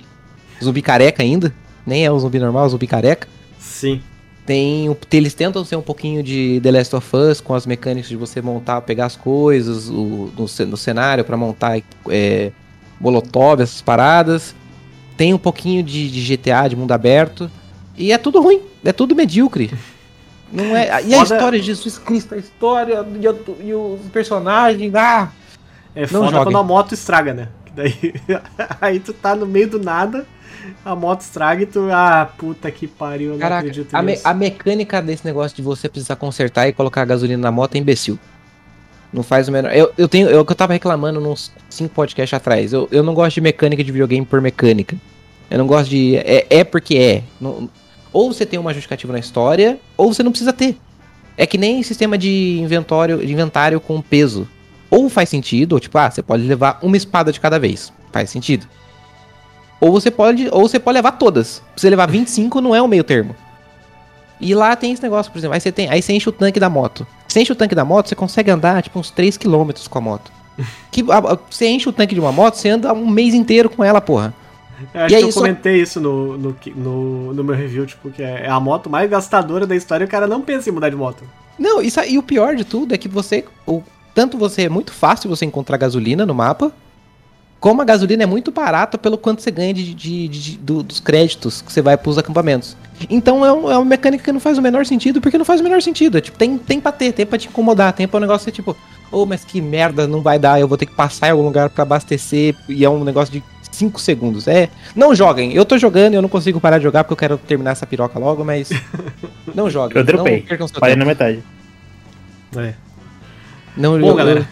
Zumbi careca ainda, nem é um zumbi normal, é um zumbi careca. Sim. Tem, eles tentam ser um pouquinho de The Last of Us com as mecânicas de você montar, pegar as coisas o- no, no cenário pra montar é, molotov, essas paradas. Tem um pouquinho de, de GTA, de mundo aberto. E é tudo ruim, é tudo medíocre. Não é, e a Foda- história de Jesus Cristo, a história e, e os personagens, ah, É Não foda joguem. quando a moto estraga, né? Que Daí, aí tu tá no meio do nada, a moto estraga e tu, ah, puta que pariu, eu não Caraca, acredito a, me- nisso. a mecânica desse negócio de você precisar consertar e colocar gasolina na moto é imbecil. Não faz o menor. Eu, eu tenho. Eu que eu tava reclamando nos cinco podcasts atrás. Eu, eu não gosto de mecânica de videogame por mecânica. Eu não gosto de. É, é porque é. Não- ou você tem uma justificativa na história, ou você não precisa ter. É que nem sistema de inventório, de inventário com peso. Ou faz sentido, ou tipo, ah, você pode levar uma espada de cada vez. Faz sentido. Ou você pode, ou você pode levar todas. Se você levar 25, não é o meio termo. E lá tem esse negócio, por exemplo, aí você tem, aí você enche o tanque da moto. Você enche o tanque da moto, você consegue andar tipo uns 3km com a moto. Que, a- a- você enche o tanque de uma moto, você anda um mês inteiro com ela, porra. Eu acho e que aí, eu só- comentei isso no, no, no, no meu review, tipo, que é a moto mais gastadora da história e o cara não pensa em mudar de moto. Não, isso, aí- e o pior de tudo é que você. O, tanto você é muito fácil você encontrar gasolina no mapa, como a gasolina é muito barata pelo quanto você ganha de, de- de- do- dos créditos que você vai pros acampamentos. Então é, um- é uma mecânica que não faz o menor sentido, porque não faz o menor sentido. É, tipo, tem, tem pra ter, tem pra te incomodar, tem pra um negócio ser tipo, ô, mas que merda, não vai dar, eu vou ter que passar em algum lugar pra abastecer, e é um negócio de 5 segundos. É, não joguem. Eu tô jogando e eu não consigo parar de jogar porque eu quero terminar essa piroca logo, mas não joguem. Eu dropei. Parei tempo. na metade. É. Não, Bom, eu- galera. eu-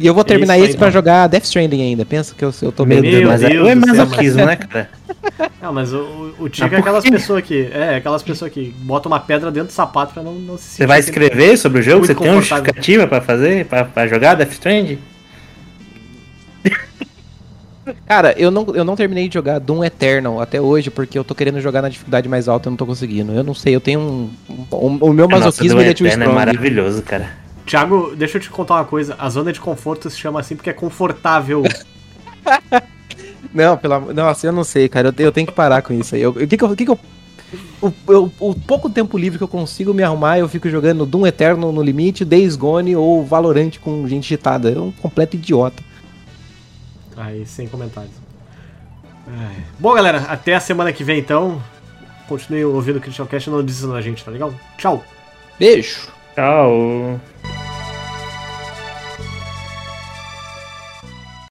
E eu vou terminar isso esse pra então. jogar Death Stranding ainda. Pensa que eu, eu tô meio. Meu mas Deus é, é do céu, masoquismo, né, cara? Não, mas o, o, Tico é aquelas pessoas que. É, aquelas pessoas que botam uma pedra dentro do sapato pra não, não se sentir. Você vai escrever sobre o jogo? Você tem uma justificativa pra fazer? Pra, pra jogar Death Strand? Cara, eu não, eu não terminei de jogar Doom Eternal até hoje porque eu tô querendo jogar na dificuldade mais alta e eu não tô conseguindo. Eu não sei, eu tenho um. um- o meu masoquismo Nossa, ele é too Eterno é maravilhoso, cara. Thiago, deixa eu te contar uma coisa. A zona de conforto se chama assim porque é confortável. Não, pela Nossa, eu não sei, cara. Eu, eu tenho que parar com isso aí. Eu- O que que eu. o que que eu o, eu- o pouco tempo livre que eu consigo me arrumar, eu fico jogando Doom Eternal no limite, Days Gone ou Valorant com gente digitada. Eu um completo idiota. Aí, sem comentários. Ai. Bom, galera, até a semana que vem então. Continue ouvindo o Christian Cast e não desistam da gente, tá legal? Tchau! Beijo! Tchau.